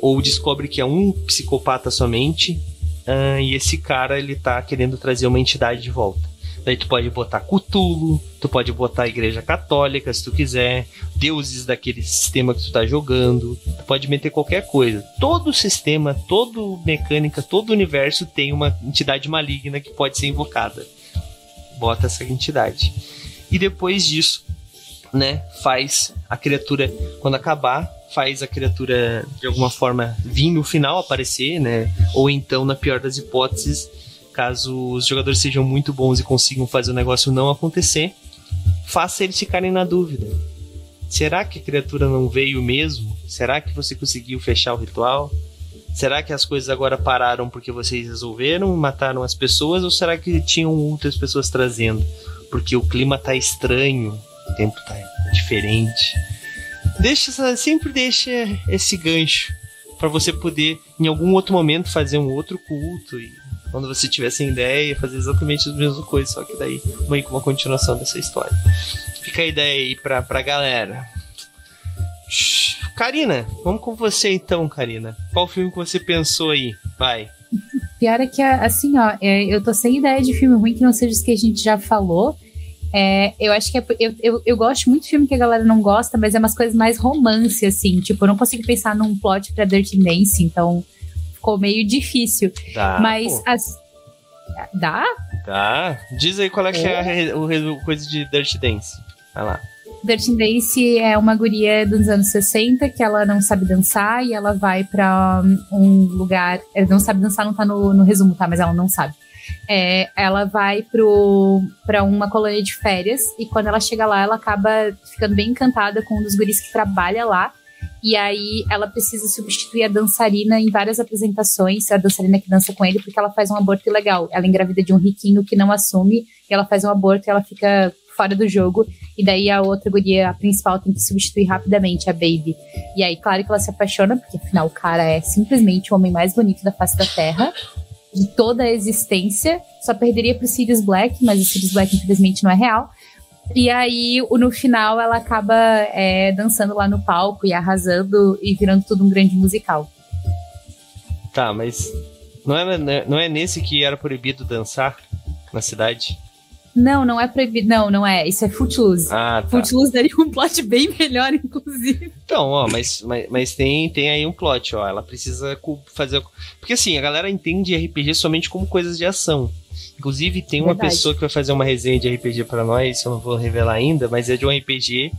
S2: ou descobre que é um psicopata somente, uh, e esse cara ele tá querendo trazer uma entidade de volta. Daí tu pode botar Cthulhu, tu pode botar a Igreja Católica, se tu quiser, deuses daquele sistema que tu tá jogando, tu pode meter qualquer coisa. Todo sistema, todo mecânica, todo universo tem uma entidade maligna que pode ser invocada. Bota essa entidade. E depois disso, né, faz a criatura, quando acabar, faz a criatura de alguma forma vir no final aparecer, né? Ou então, na pior das hipóteses, caso os jogadores sejam muito bons e consigam fazer o negócio não acontecer, faça eles ficarem na dúvida. Será que a criatura não veio mesmo? Será que você conseguiu fechar o ritual? Será que as coisas agora pararam porque vocês resolveram, mataram as pessoas, ou será que tinham outras pessoas trazendo? Porque o clima tá estranho, o tempo tá diferente. Deixa, sempre deixa esse gancho para você poder em algum outro momento fazer um outro culto e quando você tiver sem ideia, fazer exatamente as mesmas coisas, só que daí meio com uma continuação dessa história. Fica a ideia aí pra, pra galera. Karina, vamos com você então, Karina. Qual filme que você pensou aí? Vai.
S3: Pior é que, assim, ó, é, eu tô sem ideia de filme ruim que não seja os que a gente já falou. É, eu acho que é, eu, eu, eu, gosto muito de filme que a galera não gosta, mas é umas coisas mais romance, assim. Tipo, eu não consigo pensar num plot pra Dirty Nancy, então ficou meio difícil. Dá, Mas as... Dá?
S2: Dá. Diz aí qual é, que é, a, o, coisa de Dirty Dance. Vai lá.
S3: Dirty Dance é uma guria dos anos 60 que ela não sabe dançar e ela vai para um lugar. Ela não sabe dançar, não tá no, no resumo, tá? Mas ela não sabe. É, ela vai para uma colônia de férias e quando ela chega lá, ela acaba ficando bem encantada com um dos guris que trabalha lá e aí ela precisa substituir a dançarina em várias apresentações, a dançarina que dança com ele, porque ela faz um aborto ilegal. Ela engravida de um riquinho que não assume, e ela faz um aborto e ela fica fora do jogo. E daí a outra guria, a principal, tem que substituir rapidamente a Baby. E aí, claro que ela se apaixona, porque afinal o cara é simplesmente o homem mais bonito da face da Terra. De toda a existência. Só perderia pro Sirius Black, mas o Sirius Black infelizmente não é real. E aí, no final, ela acaba é, dançando lá no palco e arrasando e virando tudo um grande musical.
S2: Tá, mas não é, né, não é nesse que era proibido dançar na cidade?
S3: Não, não é proibido. Não, não é. Isso é Footloose.
S2: Ah, tá.
S3: Footloose daria um plot bem melhor, inclusive.
S2: Então, ó, mas, mas, mas, tem, tem aí um plot, ó. Ela precisa fazer. Porque assim, a galera entende RPG somente como coisas de ação. Inclusive, tem uma Verdade. pessoa que vai fazer uma resenha de RPG para nós, eu não vou revelar ainda, mas é de um RPG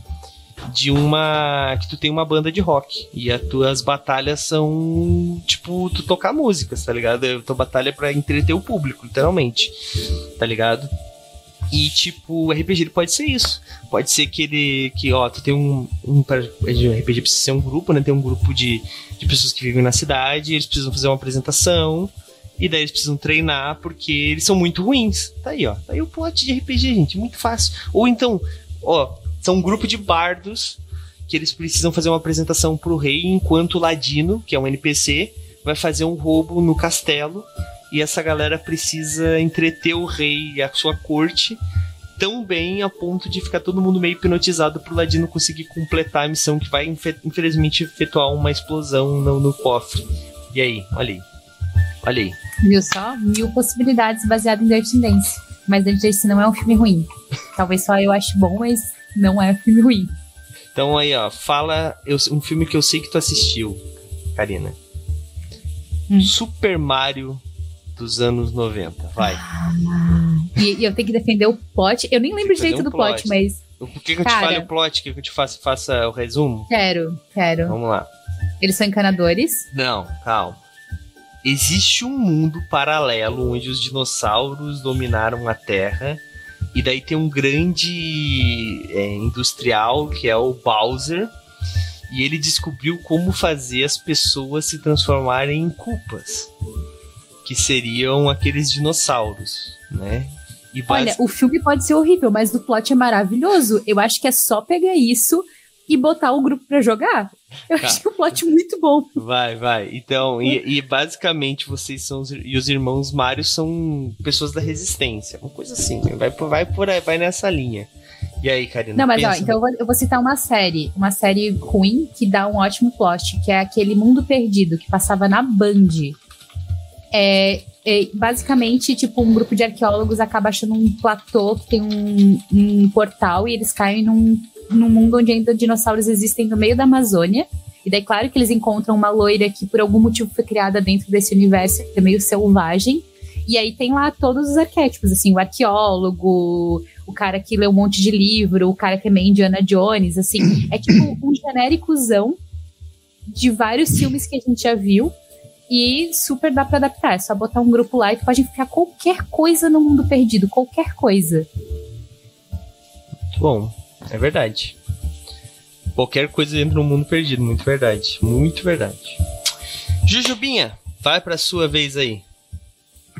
S2: de uma. que tu tem uma banda de rock. E as tuas batalhas são. Tipo, tu tocar músicas, tá ligado? A tua batalha é pra entreter o público, literalmente. Tá ligado? E, tipo, o RPG pode ser isso. Pode ser que ele. Que, ó, tu tem um. um RPG precisa ser um grupo, né? Tem um grupo de, de pessoas que vivem na cidade, eles precisam fazer uma apresentação. E daí eles precisam treinar porque eles são muito ruins. Tá aí, ó. Tá aí o plot de RPG, gente. Muito fácil. Ou então, ó, são um grupo de bardos que eles precisam fazer uma apresentação pro rei enquanto o Ladino, que é um NPC, vai fazer um roubo no castelo. E essa galera precisa entreter o rei e a sua corte tão bem a ponto de ficar todo mundo meio hipnotizado pro Ladino conseguir completar a missão que vai, infelizmente, efetuar uma explosão no, no cofre. E aí, olha aí. Olha aí.
S3: Viu só? Mil possibilidades baseadas em Dirty Dance. Mas Dirty Dance não é um filme ruim. Talvez só eu ache bom, mas não é um filme ruim.
S2: Então aí, ó, fala eu, um filme que eu sei que tu assistiu, Karina. Hum. Super Mario dos anos 90. Vai. Ah,
S3: e, e, eu tenho que defender o plot. Eu nem lembro direito um do plot, plot, mas.
S2: Por que, que eu te fale o plot? Que eu te faça, faça o resumo?
S3: Quero, quero.
S2: Vamos lá.
S3: Eles são encanadores?
S2: Não, calma existe um mundo paralelo onde os dinossauros dominaram a Terra. E daí tem um grande é, industrial que é o Bowser. E ele descobriu como fazer as pessoas se transformarem em culpas. Que seriam aqueles dinossauros, né?
S3: E Olha, o filme pode ser horrível, mas o plot é maravilhoso. Eu acho que é só pegar isso e botar o grupo para jogar. Eu tá. acho que é um plot muito bom.
S2: Vai, vai. Então, e, e, basicamente vocês são os, e os irmãos Mario são pessoas da resistência, uma coisa assim. Vai, vai por aí, vai nessa linha. E aí, Karina?
S3: Não, mas ó, então eu vou, eu vou, citar uma série, uma série ruim que dá um ótimo plot, que é aquele Mundo Perdido que passava na Band. É, é, basicamente, tipo, um grupo de arqueólogos acaba achando um platô que tem um, um portal e eles caem num num mundo onde ainda dinossauros existem no meio da Amazônia. E daí, claro que eles encontram uma loira que por algum motivo foi criada dentro desse universo, que é meio selvagem. E aí tem lá todos os arquétipos, assim, o arqueólogo, o cara que lê um monte de livro, o cara que é meio Indiana Jones, assim. É tipo um genéricozão de vários filmes que a gente já viu. E super dá pra adaptar. É só botar um grupo lá e tu pode ficar qualquer coisa no mundo perdido, qualquer coisa.
S2: Bom, é verdade. Qualquer coisa dentro do mundo perdido, muito verdade. Muito verdade. Jujubinha, vai pra sua vez aí.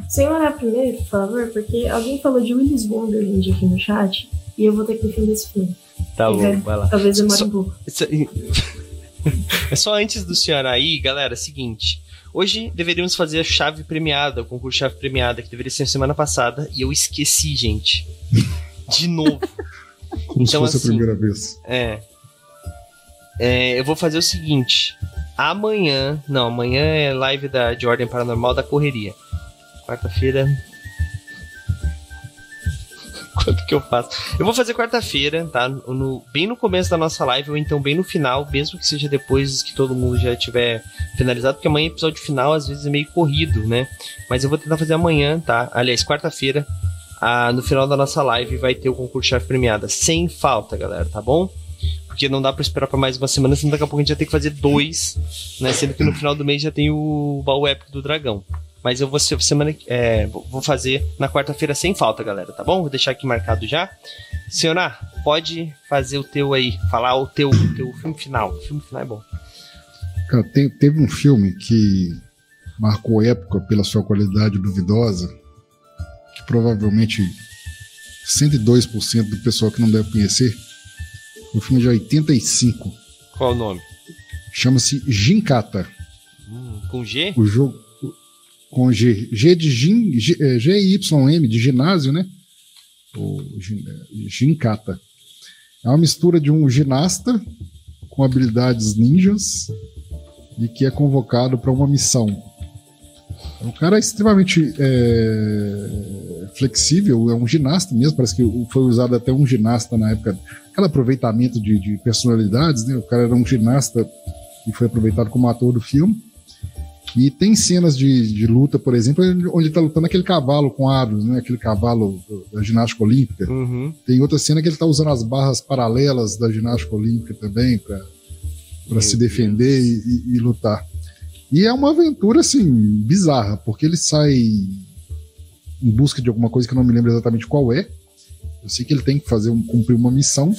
S4: Sem olhar primeiro, por favor, porque alguém falou de Willis Wonderland aqui no chat e eu vou ter que defender esse filme.
S2: Tá bom, vai, vai lá.
S4: Talvez demore um pouco.
S2: É só antes do senhor aí, galera, seguinte. Hoje deveríamos fazer a chave premiada, o concurso chave premiada, que deveria ser semana passada, e eu esqueci, gente. De novo.
S5: Como então, se fosse assim, a primeira vez.
S2: É. é. Eu vou fazer o seguinte. Amanhã. Não, amanhã é live da, de Ordem Paranormal da Correria. Quarta-feira. Quanto que eu faço? Eu vou fazer quarta-feira, tá? No, bem no começo da nossa live, ou então bem no final, mesmo que seja depois que todo mundo já tiver finalizado, porque amanhã é episódio final às vezes é meio corrido, né? Mas eu vou tentar fazer amanhã, tá? Aliás, quarta-feira, ah, no final da nossa live vai ter o concurso chave premiada. Sem falta, galera, tá bom? Porque não dá pra esperar pra mais uma semana, senão daqui a pouco a gente vai ter que fazer dois, né? Sendo que no final do mês já tem o baú épico do dragão. Mas eu vou semana é, vou fazer na quarta-feira sem falta, galera, tá bom? Vou deixar aqui marcado já. Senhora, pode fazer o teu aí, falar o teu, teu filme final. O filme final é bom.
S5: Cara, tem, teve um filme que marcou época pela sua qualidade duvidosa, provavelmente 102% do pessoal que não deve conhecer. O filme de 85.
S2: Qual o nome?
S5: Chama-se Ginkata.
S2: Hum, com G?
S5: O jogo com G. G de Gin, G, é, G Y M de ginásio, né? O Ginkata. É uma mistura de um ginasta com habilidades ninjas e que é convocado para uma missão. O cara é extremamente é, flexível, é um ginasta mesmo, parece que foi usado até um ginasta na época, aquele aproveitamento de, de personalidades, né? O cara era um ginasta e foi aproveitado como ator do filme. E tem cenas de, de luta, por exemplo, onde ele tá lutando aquele cavalo com aros, né? Aquele cavalo da ginástica olímpica.
S2: Uhum.
S5: Tem outra cena que ele tá usando as barras paralelas da ginástica olímpica também para se defender e, e, e lutar. E é uma aventura, assim, bizarra, porque ele sai em busca de alguma coisa que eu não me lembro exatamente qual é. Eu sei que ele tem que fazer um, cumprir uma missão.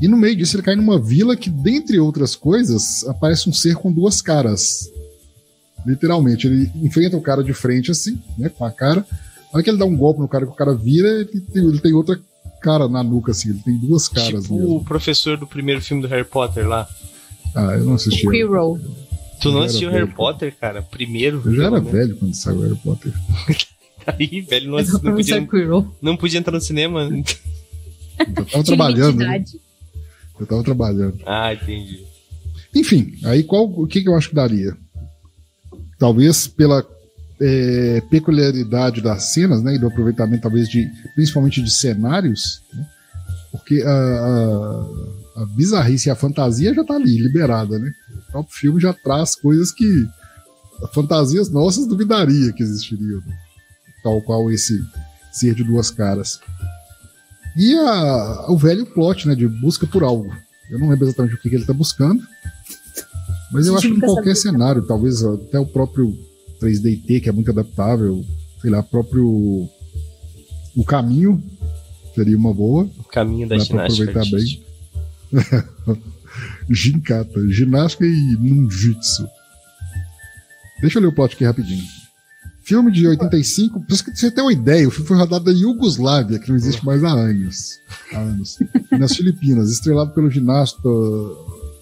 S5: E no meio disso ele cai numa vila que, dentre outras coisas, aparece um ser com duas caras. Literalmente, ele enfrenta o cara de frente assim, né, com a cara. Na hora que ele dá um golpe no cara que o cara vira, ele tem, ele tem outra cara na nuca, assim, ele tem duas caras
S2: tipo
S5: mesmo.
S2: o professor do primeiro filme do Harry Potter lá.
S5: Ah, eu não assisti.
S3: O Quirrell.
S2: Tu não assistiu Harry Potter, cara? Primeiro.
S5: Eu já era velho quando saiu Harry Potter.
S2: Aí, velho, não, não, podia, não podia entrar no cinema.
S5: Eu tava trabalhando. Né? Eu tava trabalhando.
S2: Ah, entendi.
S5: Enfim, aí qual o que, que eu acho que daria? Talvez pela é, peculiaridade das cenas, né, e do aproveitamento talvez de principalmente de cenários, né, porque a, a, a bizarrice e a fantasia já tá ali liberada, né? próprio filme já traz coisas que fantasias nossas duvidaria que existiriam, né? tal qual esse ser de duas caras. E a, o velho plot, né, de busca por algo. Eu não lembro exatamente o que, que ele está buscando, mas eu acho que em qualquer cenário, talvez até o próprio 3DT, que é muito adaptável, sei lá, próprio o caminho seria uma boa.
S2: O caminho da ginástica. aproveitar
S5: bem. Ginkata, ginástica e ninjutsu. Deixa eu ler o plot aqui rapidinho. Filme de 85, pra você ter uma ideia, o filme foi rodado na Iugoslávia, que não existe mais há anos. Há anos. nas Filipinas, estrelado pelo ginasta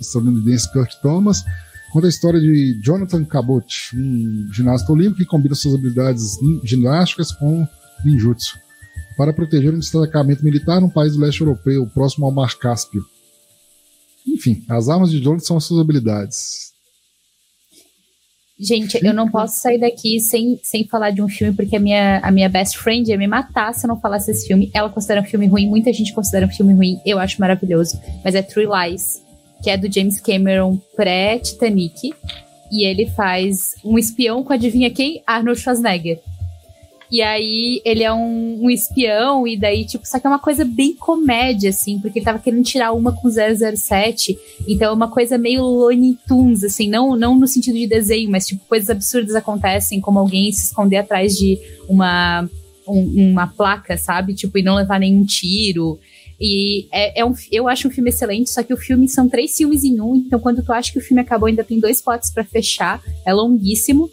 S5: estadunidense Kurt Thomas, conta a história de Jonathan Cabot, um ginasta olímpico que combina suas habilidades ginásticas com ninjutsu, para proteger um destacamento militar num país do leste europeu, próximo ao Mar Cáspio. Enfim, as armas de Jonathan são as suas habilidades.
S3: Gente, eu não posso sair daqui sem, sem falar de um filme, porque a minha, a minha best friend ia me matar se eu não falasse esse filme. Ela considera um filme ruim, muita gente considera um filme ruim, eu acho maravilhoso. Mas é True Lies, que é do James Cameron pré-Titanic. E ele faz um espião com adivinha quem? Arnold Schwarzenegger. E aí ele é um, um, espião, e daí, tipo, só que é uma coisa bem comédia, assim, porque ele tava querendo tirar uma com 007. Então é uma coisa meio Looney Tunes, assim, não, não no sentido de desenho, mas tipo, coisas absurdas acontecem, como alguém se esconder atrás de uma, um, uma placa, sabe? Tipo, e não levar nenhum tiro. E é, é, um, eu acho um filme excelente, só que o filme são três filmes em um, então quando tu acha que o filme acabou, ainda tem dois potes para fechar, é longuíssimo.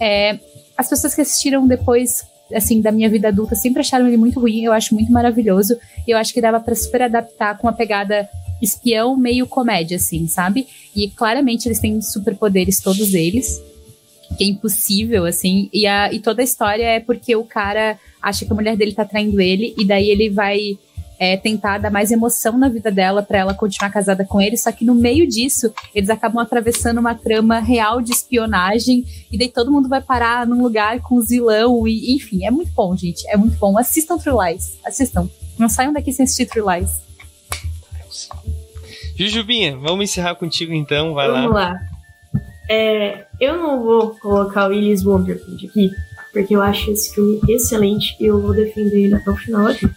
S3: É, as pessoas que assistiram depois assim, da minha vida adulta, sempre acharam ele muito ruim, eu acho muito maravilhoso. E eu acho que dava para super adaptar com uma pegada espião meio comédia, assim, sabe? E claramente eles têm superpoderes, todos eles. Que é impossível, assim. E, a, e toda a história é porque o cara acha que a mulher dele tá traindo ele, e daí ele vai é, tentar dar mais emoção na vida dela para ela continuar casada com ele, só que no meio disso eles acabam atravessando uma trama real de espionagem e daí todo mundo vai parar num lugar com zilão e enfim, é muito bom, gente, é muito bom. Assistam True Lies, assistam. Não saiam daqui sem assistir True Lies.
S2: Jujubinha, vamos encerrar contigo então, vai
S4: vamos lá. Vamos lá. É, eu não vou colocar o Willis Wonderland aqui, porque eu acho esse filme excelente e eu vou defender ele até o final aqui.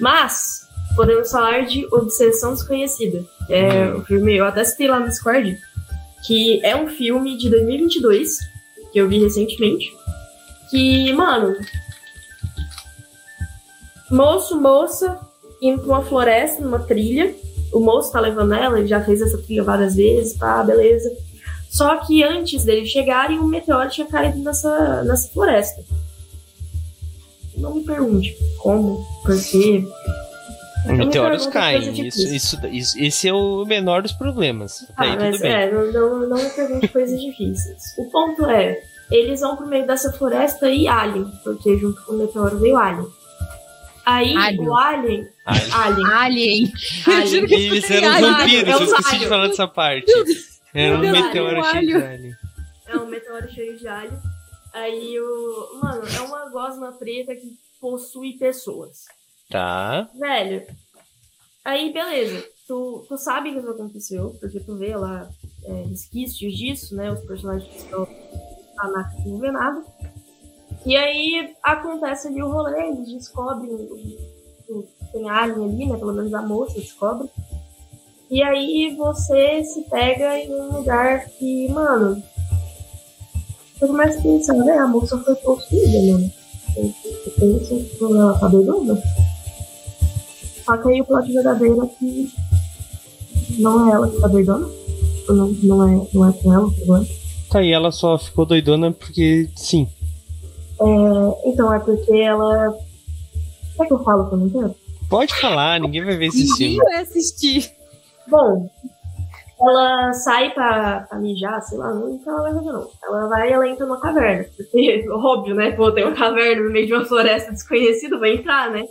S4: Mas, podemos falar de Obsessão Desconhecida. É o filme, eu até citei lá no Discord, que é um filme de 2022, que eu vi recentemente. Que, mano. Moço, moça, indo pra uma floresta, numa trilha. O moço tá levando ela, ele já fez essa trilha várias vezes, tá, beleza. Só que antes deles chegarem, um meteoro tinha caído nessa, nessa floresta. Não me pergunte como, por quê.
S2: Meteoros caem. Isso, isso, isso, esse é o menor dos problemas.
S4: Ah, aí, mas é, não, não, não me pergunte coisas difíceis. O ponto é, eles vão pro meio dessa floresta e Alien, porque junto com o meteoro veio Alien. Aí alien. o Alien.
S3: Alien. Alien. alien.
S2: Eles eram vampiros, eu esqueci de falar dessa parte. Era um meteoro cheio de alien.
S4: É um meteoro cheio de alien. Aí o. Mano, é uma gosma preta que possui pessoas.
S2: Tá.
S4: Velho. Aí, beleza. Tu, tu sabe o que aconteceu, porque tu vê lá é, resquícios disso, né? Os personagens estão na nada. E aí acontece ali o rolê, eles descobrem que tem alien ali, né? Pelo menos a moça descobre. E aí você se pega em um lugar que, mano, você começa a pensar, né? A moça foi possuída, né? Você pensa que ela tá doidona. Só que aí o plot verdadeiro é que não é ela que tá doidona. Não, não, é, não é com ela o problema.
S2: Tá, e ela só ficou doidona porque sim.
S4: É, então, é porque ela. Quer que eu falo que eu não quero?
S2: Pode falar, ninguém vai ver esse filme.
S3: Ninguém vai assistir.
S4: Bom, ela sai pra, pra mijar, sei lá, não então ela vai fazer não. Ela vai ela entra numa caverna. Porque, óbvio, né? Pô, tem uma caverna no meio de uma floresta desconhecida, vai entrar, né?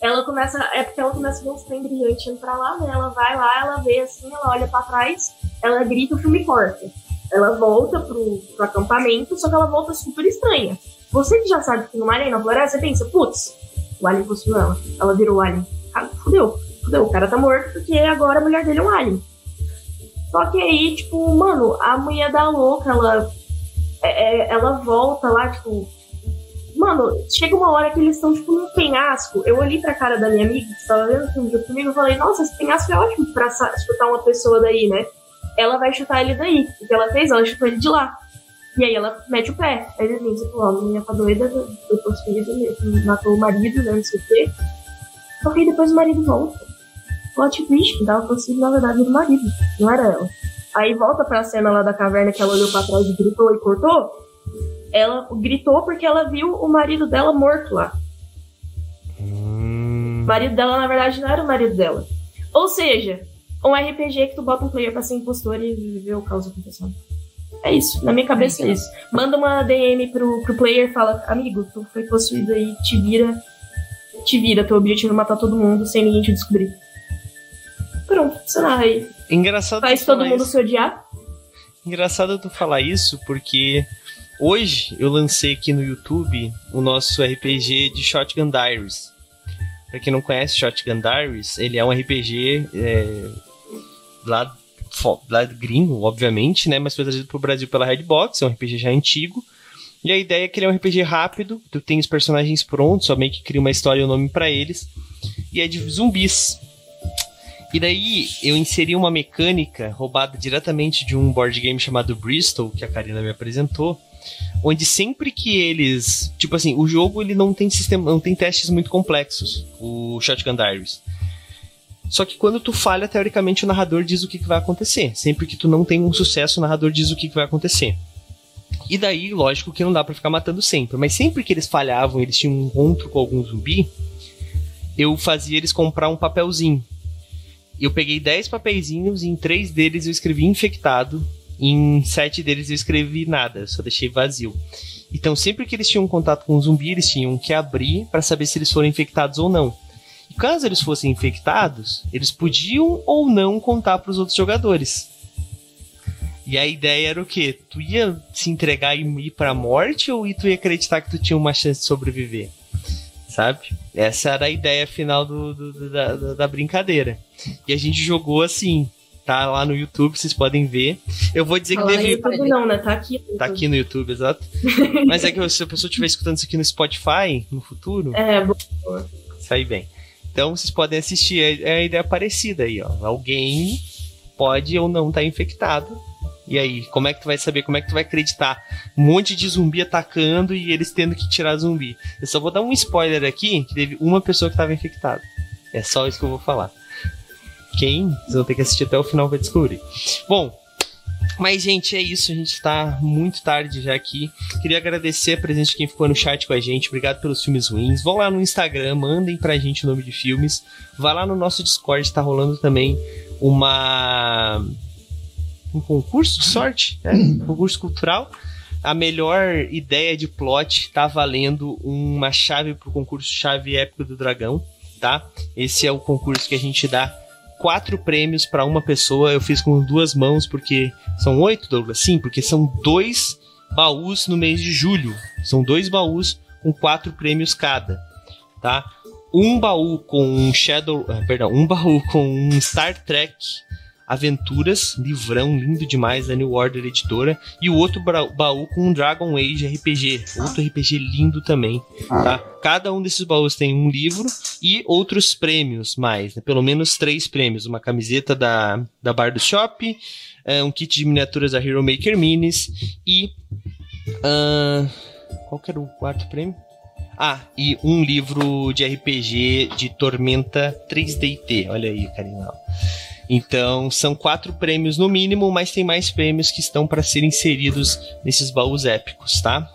S4: Ela começa. É porque ela começa a ver trem brilhante indo pra lá, né? Ela vai lá, ela vê assim, ela olha pra trás, ela grita, o filme corta. Ela volta pro, pro acampamento, só que ela volta super estranha. Você que já sabe que no alien na floresta, você pensa, putz, o alien possuiu ela. Ela virou o alien. Ah, fudeu, fudeu, o cara tá morto porque agora a mulher dele é um alien. Só que aí, tipo, mano, a mulher da louca, ela. É, é, ela volta lá, tipo. Mano, chega uma hora que eles estão, tipo, num penhasco. Eu olhei pra cara da minha amiga que estava vendo o filme junto comigo e falei, nossa, esse penhasco é ótimo pra chutar uma pessoa daí, né? Ela vai chutar ele daí. O que ela fez? Ela chutou ele de lá. E aí ela mete o pé. Aí ele diz, pô, a menina tá doida, eu tô filha matou o marido, né, não sei o quê. Só que aí depois o marido volta. Plot twist, que tava possível, na verdade, do marido, não era ela. Aí volta pra cena lá da caverna que ela olhou pra trás e gritou e cortou. Ela gritou porque ela viu o marido dela morto lá.
S2: Hum.
S4: O marido dela, na verdade, não era o marido dela. Ou seja, um RPG que tu bota um player pra ser impostor e ver o caos acontecendo. É isso, na minha cabeça é isso. Manda uma DM pro, pro player fala, amigo, tu foi possuído aí, te vira, te vira, teu objetivo é matar todo mundo sem ninguém te descobrir. Pronto, sei lá, aí
S2: Engraçado
S4: faz todo mundo
S2: isso.
S4: se odiar.
S2: Engraçado tu falar isso, porque hoje eu lancei aqui no YouTube o nosso RPG de Shotgun Diaries. Pra quem não conhece Shotgun Diaries, ele é um RPG é, lá, lá gringo, obviamente, né? Mas foi trazido pro Brasil pela Redbox, é um RPG já antigo. E a ideia é que ele é um RPG rápido, tu tem os personagens prontos, só meio que cria uma história e um nome pra eles. E é de zumbis. E daí eu inseri uma mecânica roubada diretamente de um board game chamado Bristol, que a Karina me apresentou, onde sempre que eles, tipo assim, o jogo ele não tem sistema, não tem testes muito complexos, o Shotgun Diaries. Só que quando tu falha, teoricamente o narrador diz o que, que vai acontecer. Sempre que tu não tem um sucesso, o narrador diz o que, que vai acontecer. E daí, lógico que não dá pra ficar matando sempre, mas sempre que eles falhavam, eles tinham um encontro com algum zumbi, eu fazia eles comprar um papelzinho. Eu peguei 10 papeizinhos e em três deles eu escrevi infectado, em sete deles eu escrevi nada, só deixei vazio. Então, sempre que eles tinham contato com um zumbi, eles tinham que abrir para saber se eles foram infectados ou não. E caso eles fossem infectados, eles podiam ou não contar para os outros jogadores. E a ideia era o quê? Tu ia se entregar e ir pra morte ou tu ia acreditar que tu tinha uma chance de sobreviver? Sabe? Essa era a ideia final do, do- da, da- brincadeira. E a gente jogou assim. Tá lá no YouTube, vocês podem ver. Eu vou dizer que
S3: Fala aí,
S2: deve.
S4: YouTube não, né? Tá aqui.
S2: Tá aqui no YouTube, exato. Mas é que se a pessoa estiver escutando isso aqui no Spotify, no futuro,
S4: É, bo-
S2: sai bem. Então vocês podem assistir. É é a ideia parecida aí, ó. Alguém pode ou não estar infectado. E aí, como é que tu vai saber? Como é que tu vai acreditar? Um monte de zumbi atacando e eles tendo que tirar zumbi. Eu só vou dar um spoiler aqui, que teve uma pessoa que estava infectada. É só isso que eu vou falar. Quem? Vocês vão ter que assistir até o final pra descobrir. Bom, mas, gente, é isso. A gente tá muito tarde já aqui. Queria agradecer a presença de quem ficou no chat com a gente. Obrigado pelos filmes ruins. Vão lá no Instagram, mandem pra gente o nome de filmes. Vá lá no nosso Discord, tá rolando também uma. Um concurso de sorte, né? Um concurso cultural. A melhor ideia de plot tá valendo uma chave pro concurso Chave Épico do Dragão, tá? Esse é o concurso que a gente dá quatro prêmios para uma pessoa. Eu fiz com duas mãos, porque são oito, Douglas? Sim, porque são dois baús no mês de julho. São dois baús com quatro prêmios cada, tá? Um baú com um Shadow. ah, perdão, um baú com um Star Trek Aventuras, livrão lindo demais da New Order Editora. E o outro baú com um Dragon Age RPG, outro RPG lindo também, tá? Cada um desses baús tem um livro e outros prêmios mais, né? pelo menos três prêmios. Uma camiseta da, da Bar do Shop, eh, um kit de miniaturas da Hero Maker Minis e. ah, qual que era o quarto prêmio? Ah, e um livro de RPG de Tormenta 3DT. Olha aí, carinho. Então, são quatro prêmios no mínimo, mas tem mais prêmios que estão para serem inseridos nesses baús épicos, tá?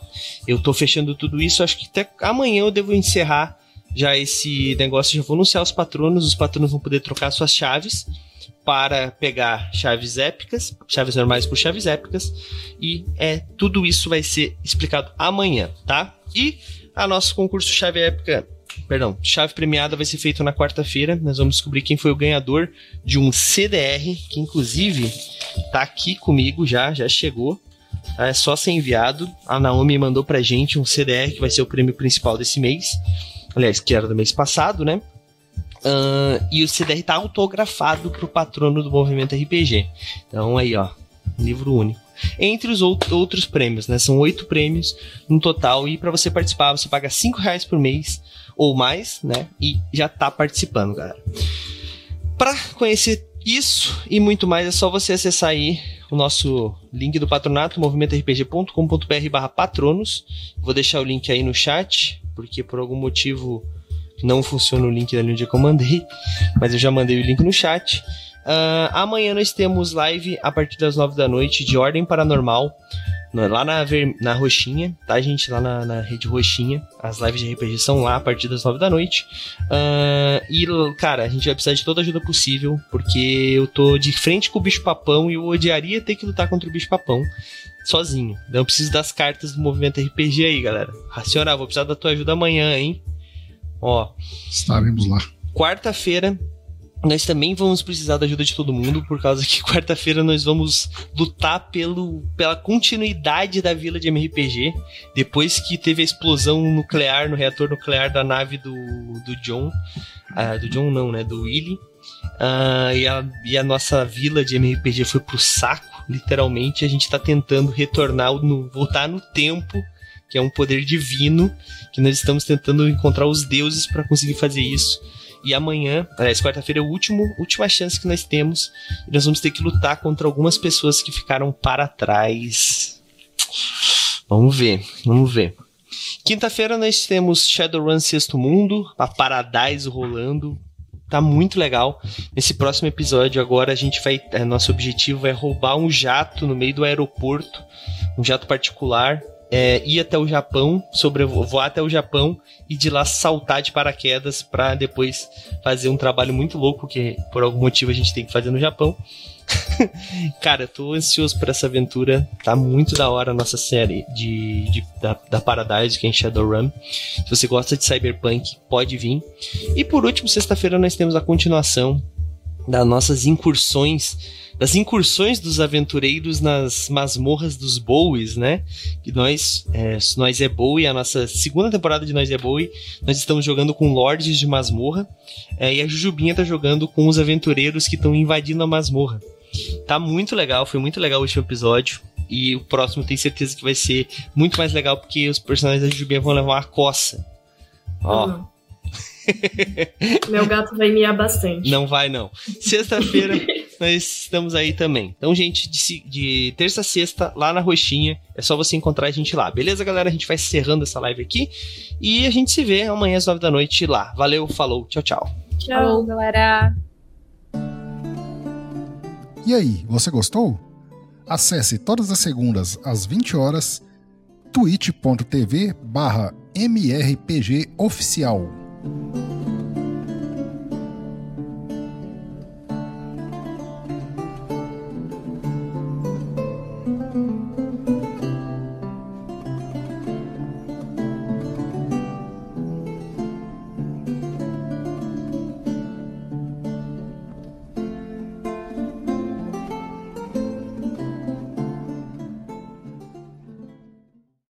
S2: Eu tô fechando tudo isso, acho que até amanhã eu devo encerrar já esse negócio. Já vou anunciar os patronos, os patronos vão poder trocar suas chaves para pegar chaves épicas, chaves normais por chaves épicas, e é tudo isso vai ser explicado amanhã, tá? E a nosso concurso chave épica, perdão, chave premiada vai ser feito na quarta-feira. Nós vamos descobrir quem foi o ganhador de um CDR, que inclusive tá aqui comigo já, já chegou. tá? É só ser enviado. A Naomi mandou pra gente um CDR que vai ser o prêmio principal desse mês. Aliás, que era do mês passado, né? Ahn, e o CDR tá autografado pro patrono do movimento RPG. Então aí, ó, livro único. Entre os out- outros prêmios, né? São oito prêmios no total. E para você participar, você paga cinco reais por mês ou mais, né? E já tá participando, galera. Para conhecer isso e muito mais, é só você acessar aí o nosso link do patronato, movimentorpg.com.br barra patronos. Vou deixar o link aí no chat, porque por algum motivo não funciona o link ali onde eu mandei, mas eu já mandei o link no chat. Uh, amanhã nós temos live a partir das 9 da noite de Ordem Paranormal. Lá na, na Roxinha, tá, gente? Lá na, na, rede Roxinha. As lives de RPG são lá a partir das 9 da noite. Uh, e, cara, a gente vai precisar de toda a ajuda possível, porque eu tô de frente com o bicho papão e eu odiaria ter que lutar contra o bicho papão sozinho. Então eu preciso das cartas do movimento RPG aí, galera. Racional, vou precisar da tua ajuda amanhã, hein? Ó.
S5: Estaremos lá.
S2: Quarta-feira, nós também vamos precisar da ajuda de todo mundo, por causa que quarta-feira nós vamos lutar pelo, pela continuidade da vila de MRPG, depois que teve a explosão nuclear no reator nuclear da nave do, do John. Uh, do John não, né? Do Willy. Uh, e, a, e a nossa vila de MRPG foi pro saco, literalmente. A gente tá tentando retornar, no, voltar no tempo, que é um poder divino, que nós estamos tentando encontrar os deuses para conseguir fazer isso. E amanhã, aliás, quarta-feira é a último, última chance que nós temos. E nós vamos ter que lutar contra algumas pessoas que ficaram para trás. Vamos ver, vamos ver. Quinta-feira nós temos Shadowrun Sexto Mundo, a Paradise rolando. Tá muito legal. Nesse próximo episódio agora a gente vai, é, nosso objetivo é roubar um jato no meio do aeroporto, um jato particular é, ir até o Japão, sobrevoar até o Japão e de lá saltar de paraquedas para depois fazer um trabalho muito louco que por algum motivo a gente tem que fazer no Japão. Cara, tô ansioso por essa aventura. Tá muito da hora a nossa série de, de da, da, Paradise, que é em Shadowrun. Se você gosta de Cyberpunk, pode vir. E por último, sexta-feira nós temos a continuação das nossas incursões das incursões dos aventureiros nas masmorras dos Bowies, né? Que nós, é, nós é Bowie, a nossa segunda temporada de Nós é Bowie, nós estamos jogando com lords de masmorra é, e a Jujubinha tá jogando com os aventureiros que estão invadindo a masmorra. Tá muito legal, foi muito legal o último episódio. E o próximo tenho certeza que vai ser muito mais legal porque os personagens da Jujubinha vão levar uma coça. Ó. Uhum.
S4: Meu gato vai miar bastante.
S2: Não vai, não. Sexta-feira nós estamos aí também. Então, gente, de, de terça a sexta, lá na Roxinha, é só você encontrar a gente lá. Beleza, galera? A gente vai encerrando essa live aqui. E a gente se vê amanhã às nove da noite lá. Valeu, falou, tchau, tchau.
S3: Tchau, Falou, galera.
S5: E aí, você gostou? Acesse todas as segundas às 20 horas twitch.tv barra mrpgoficial. Thank you.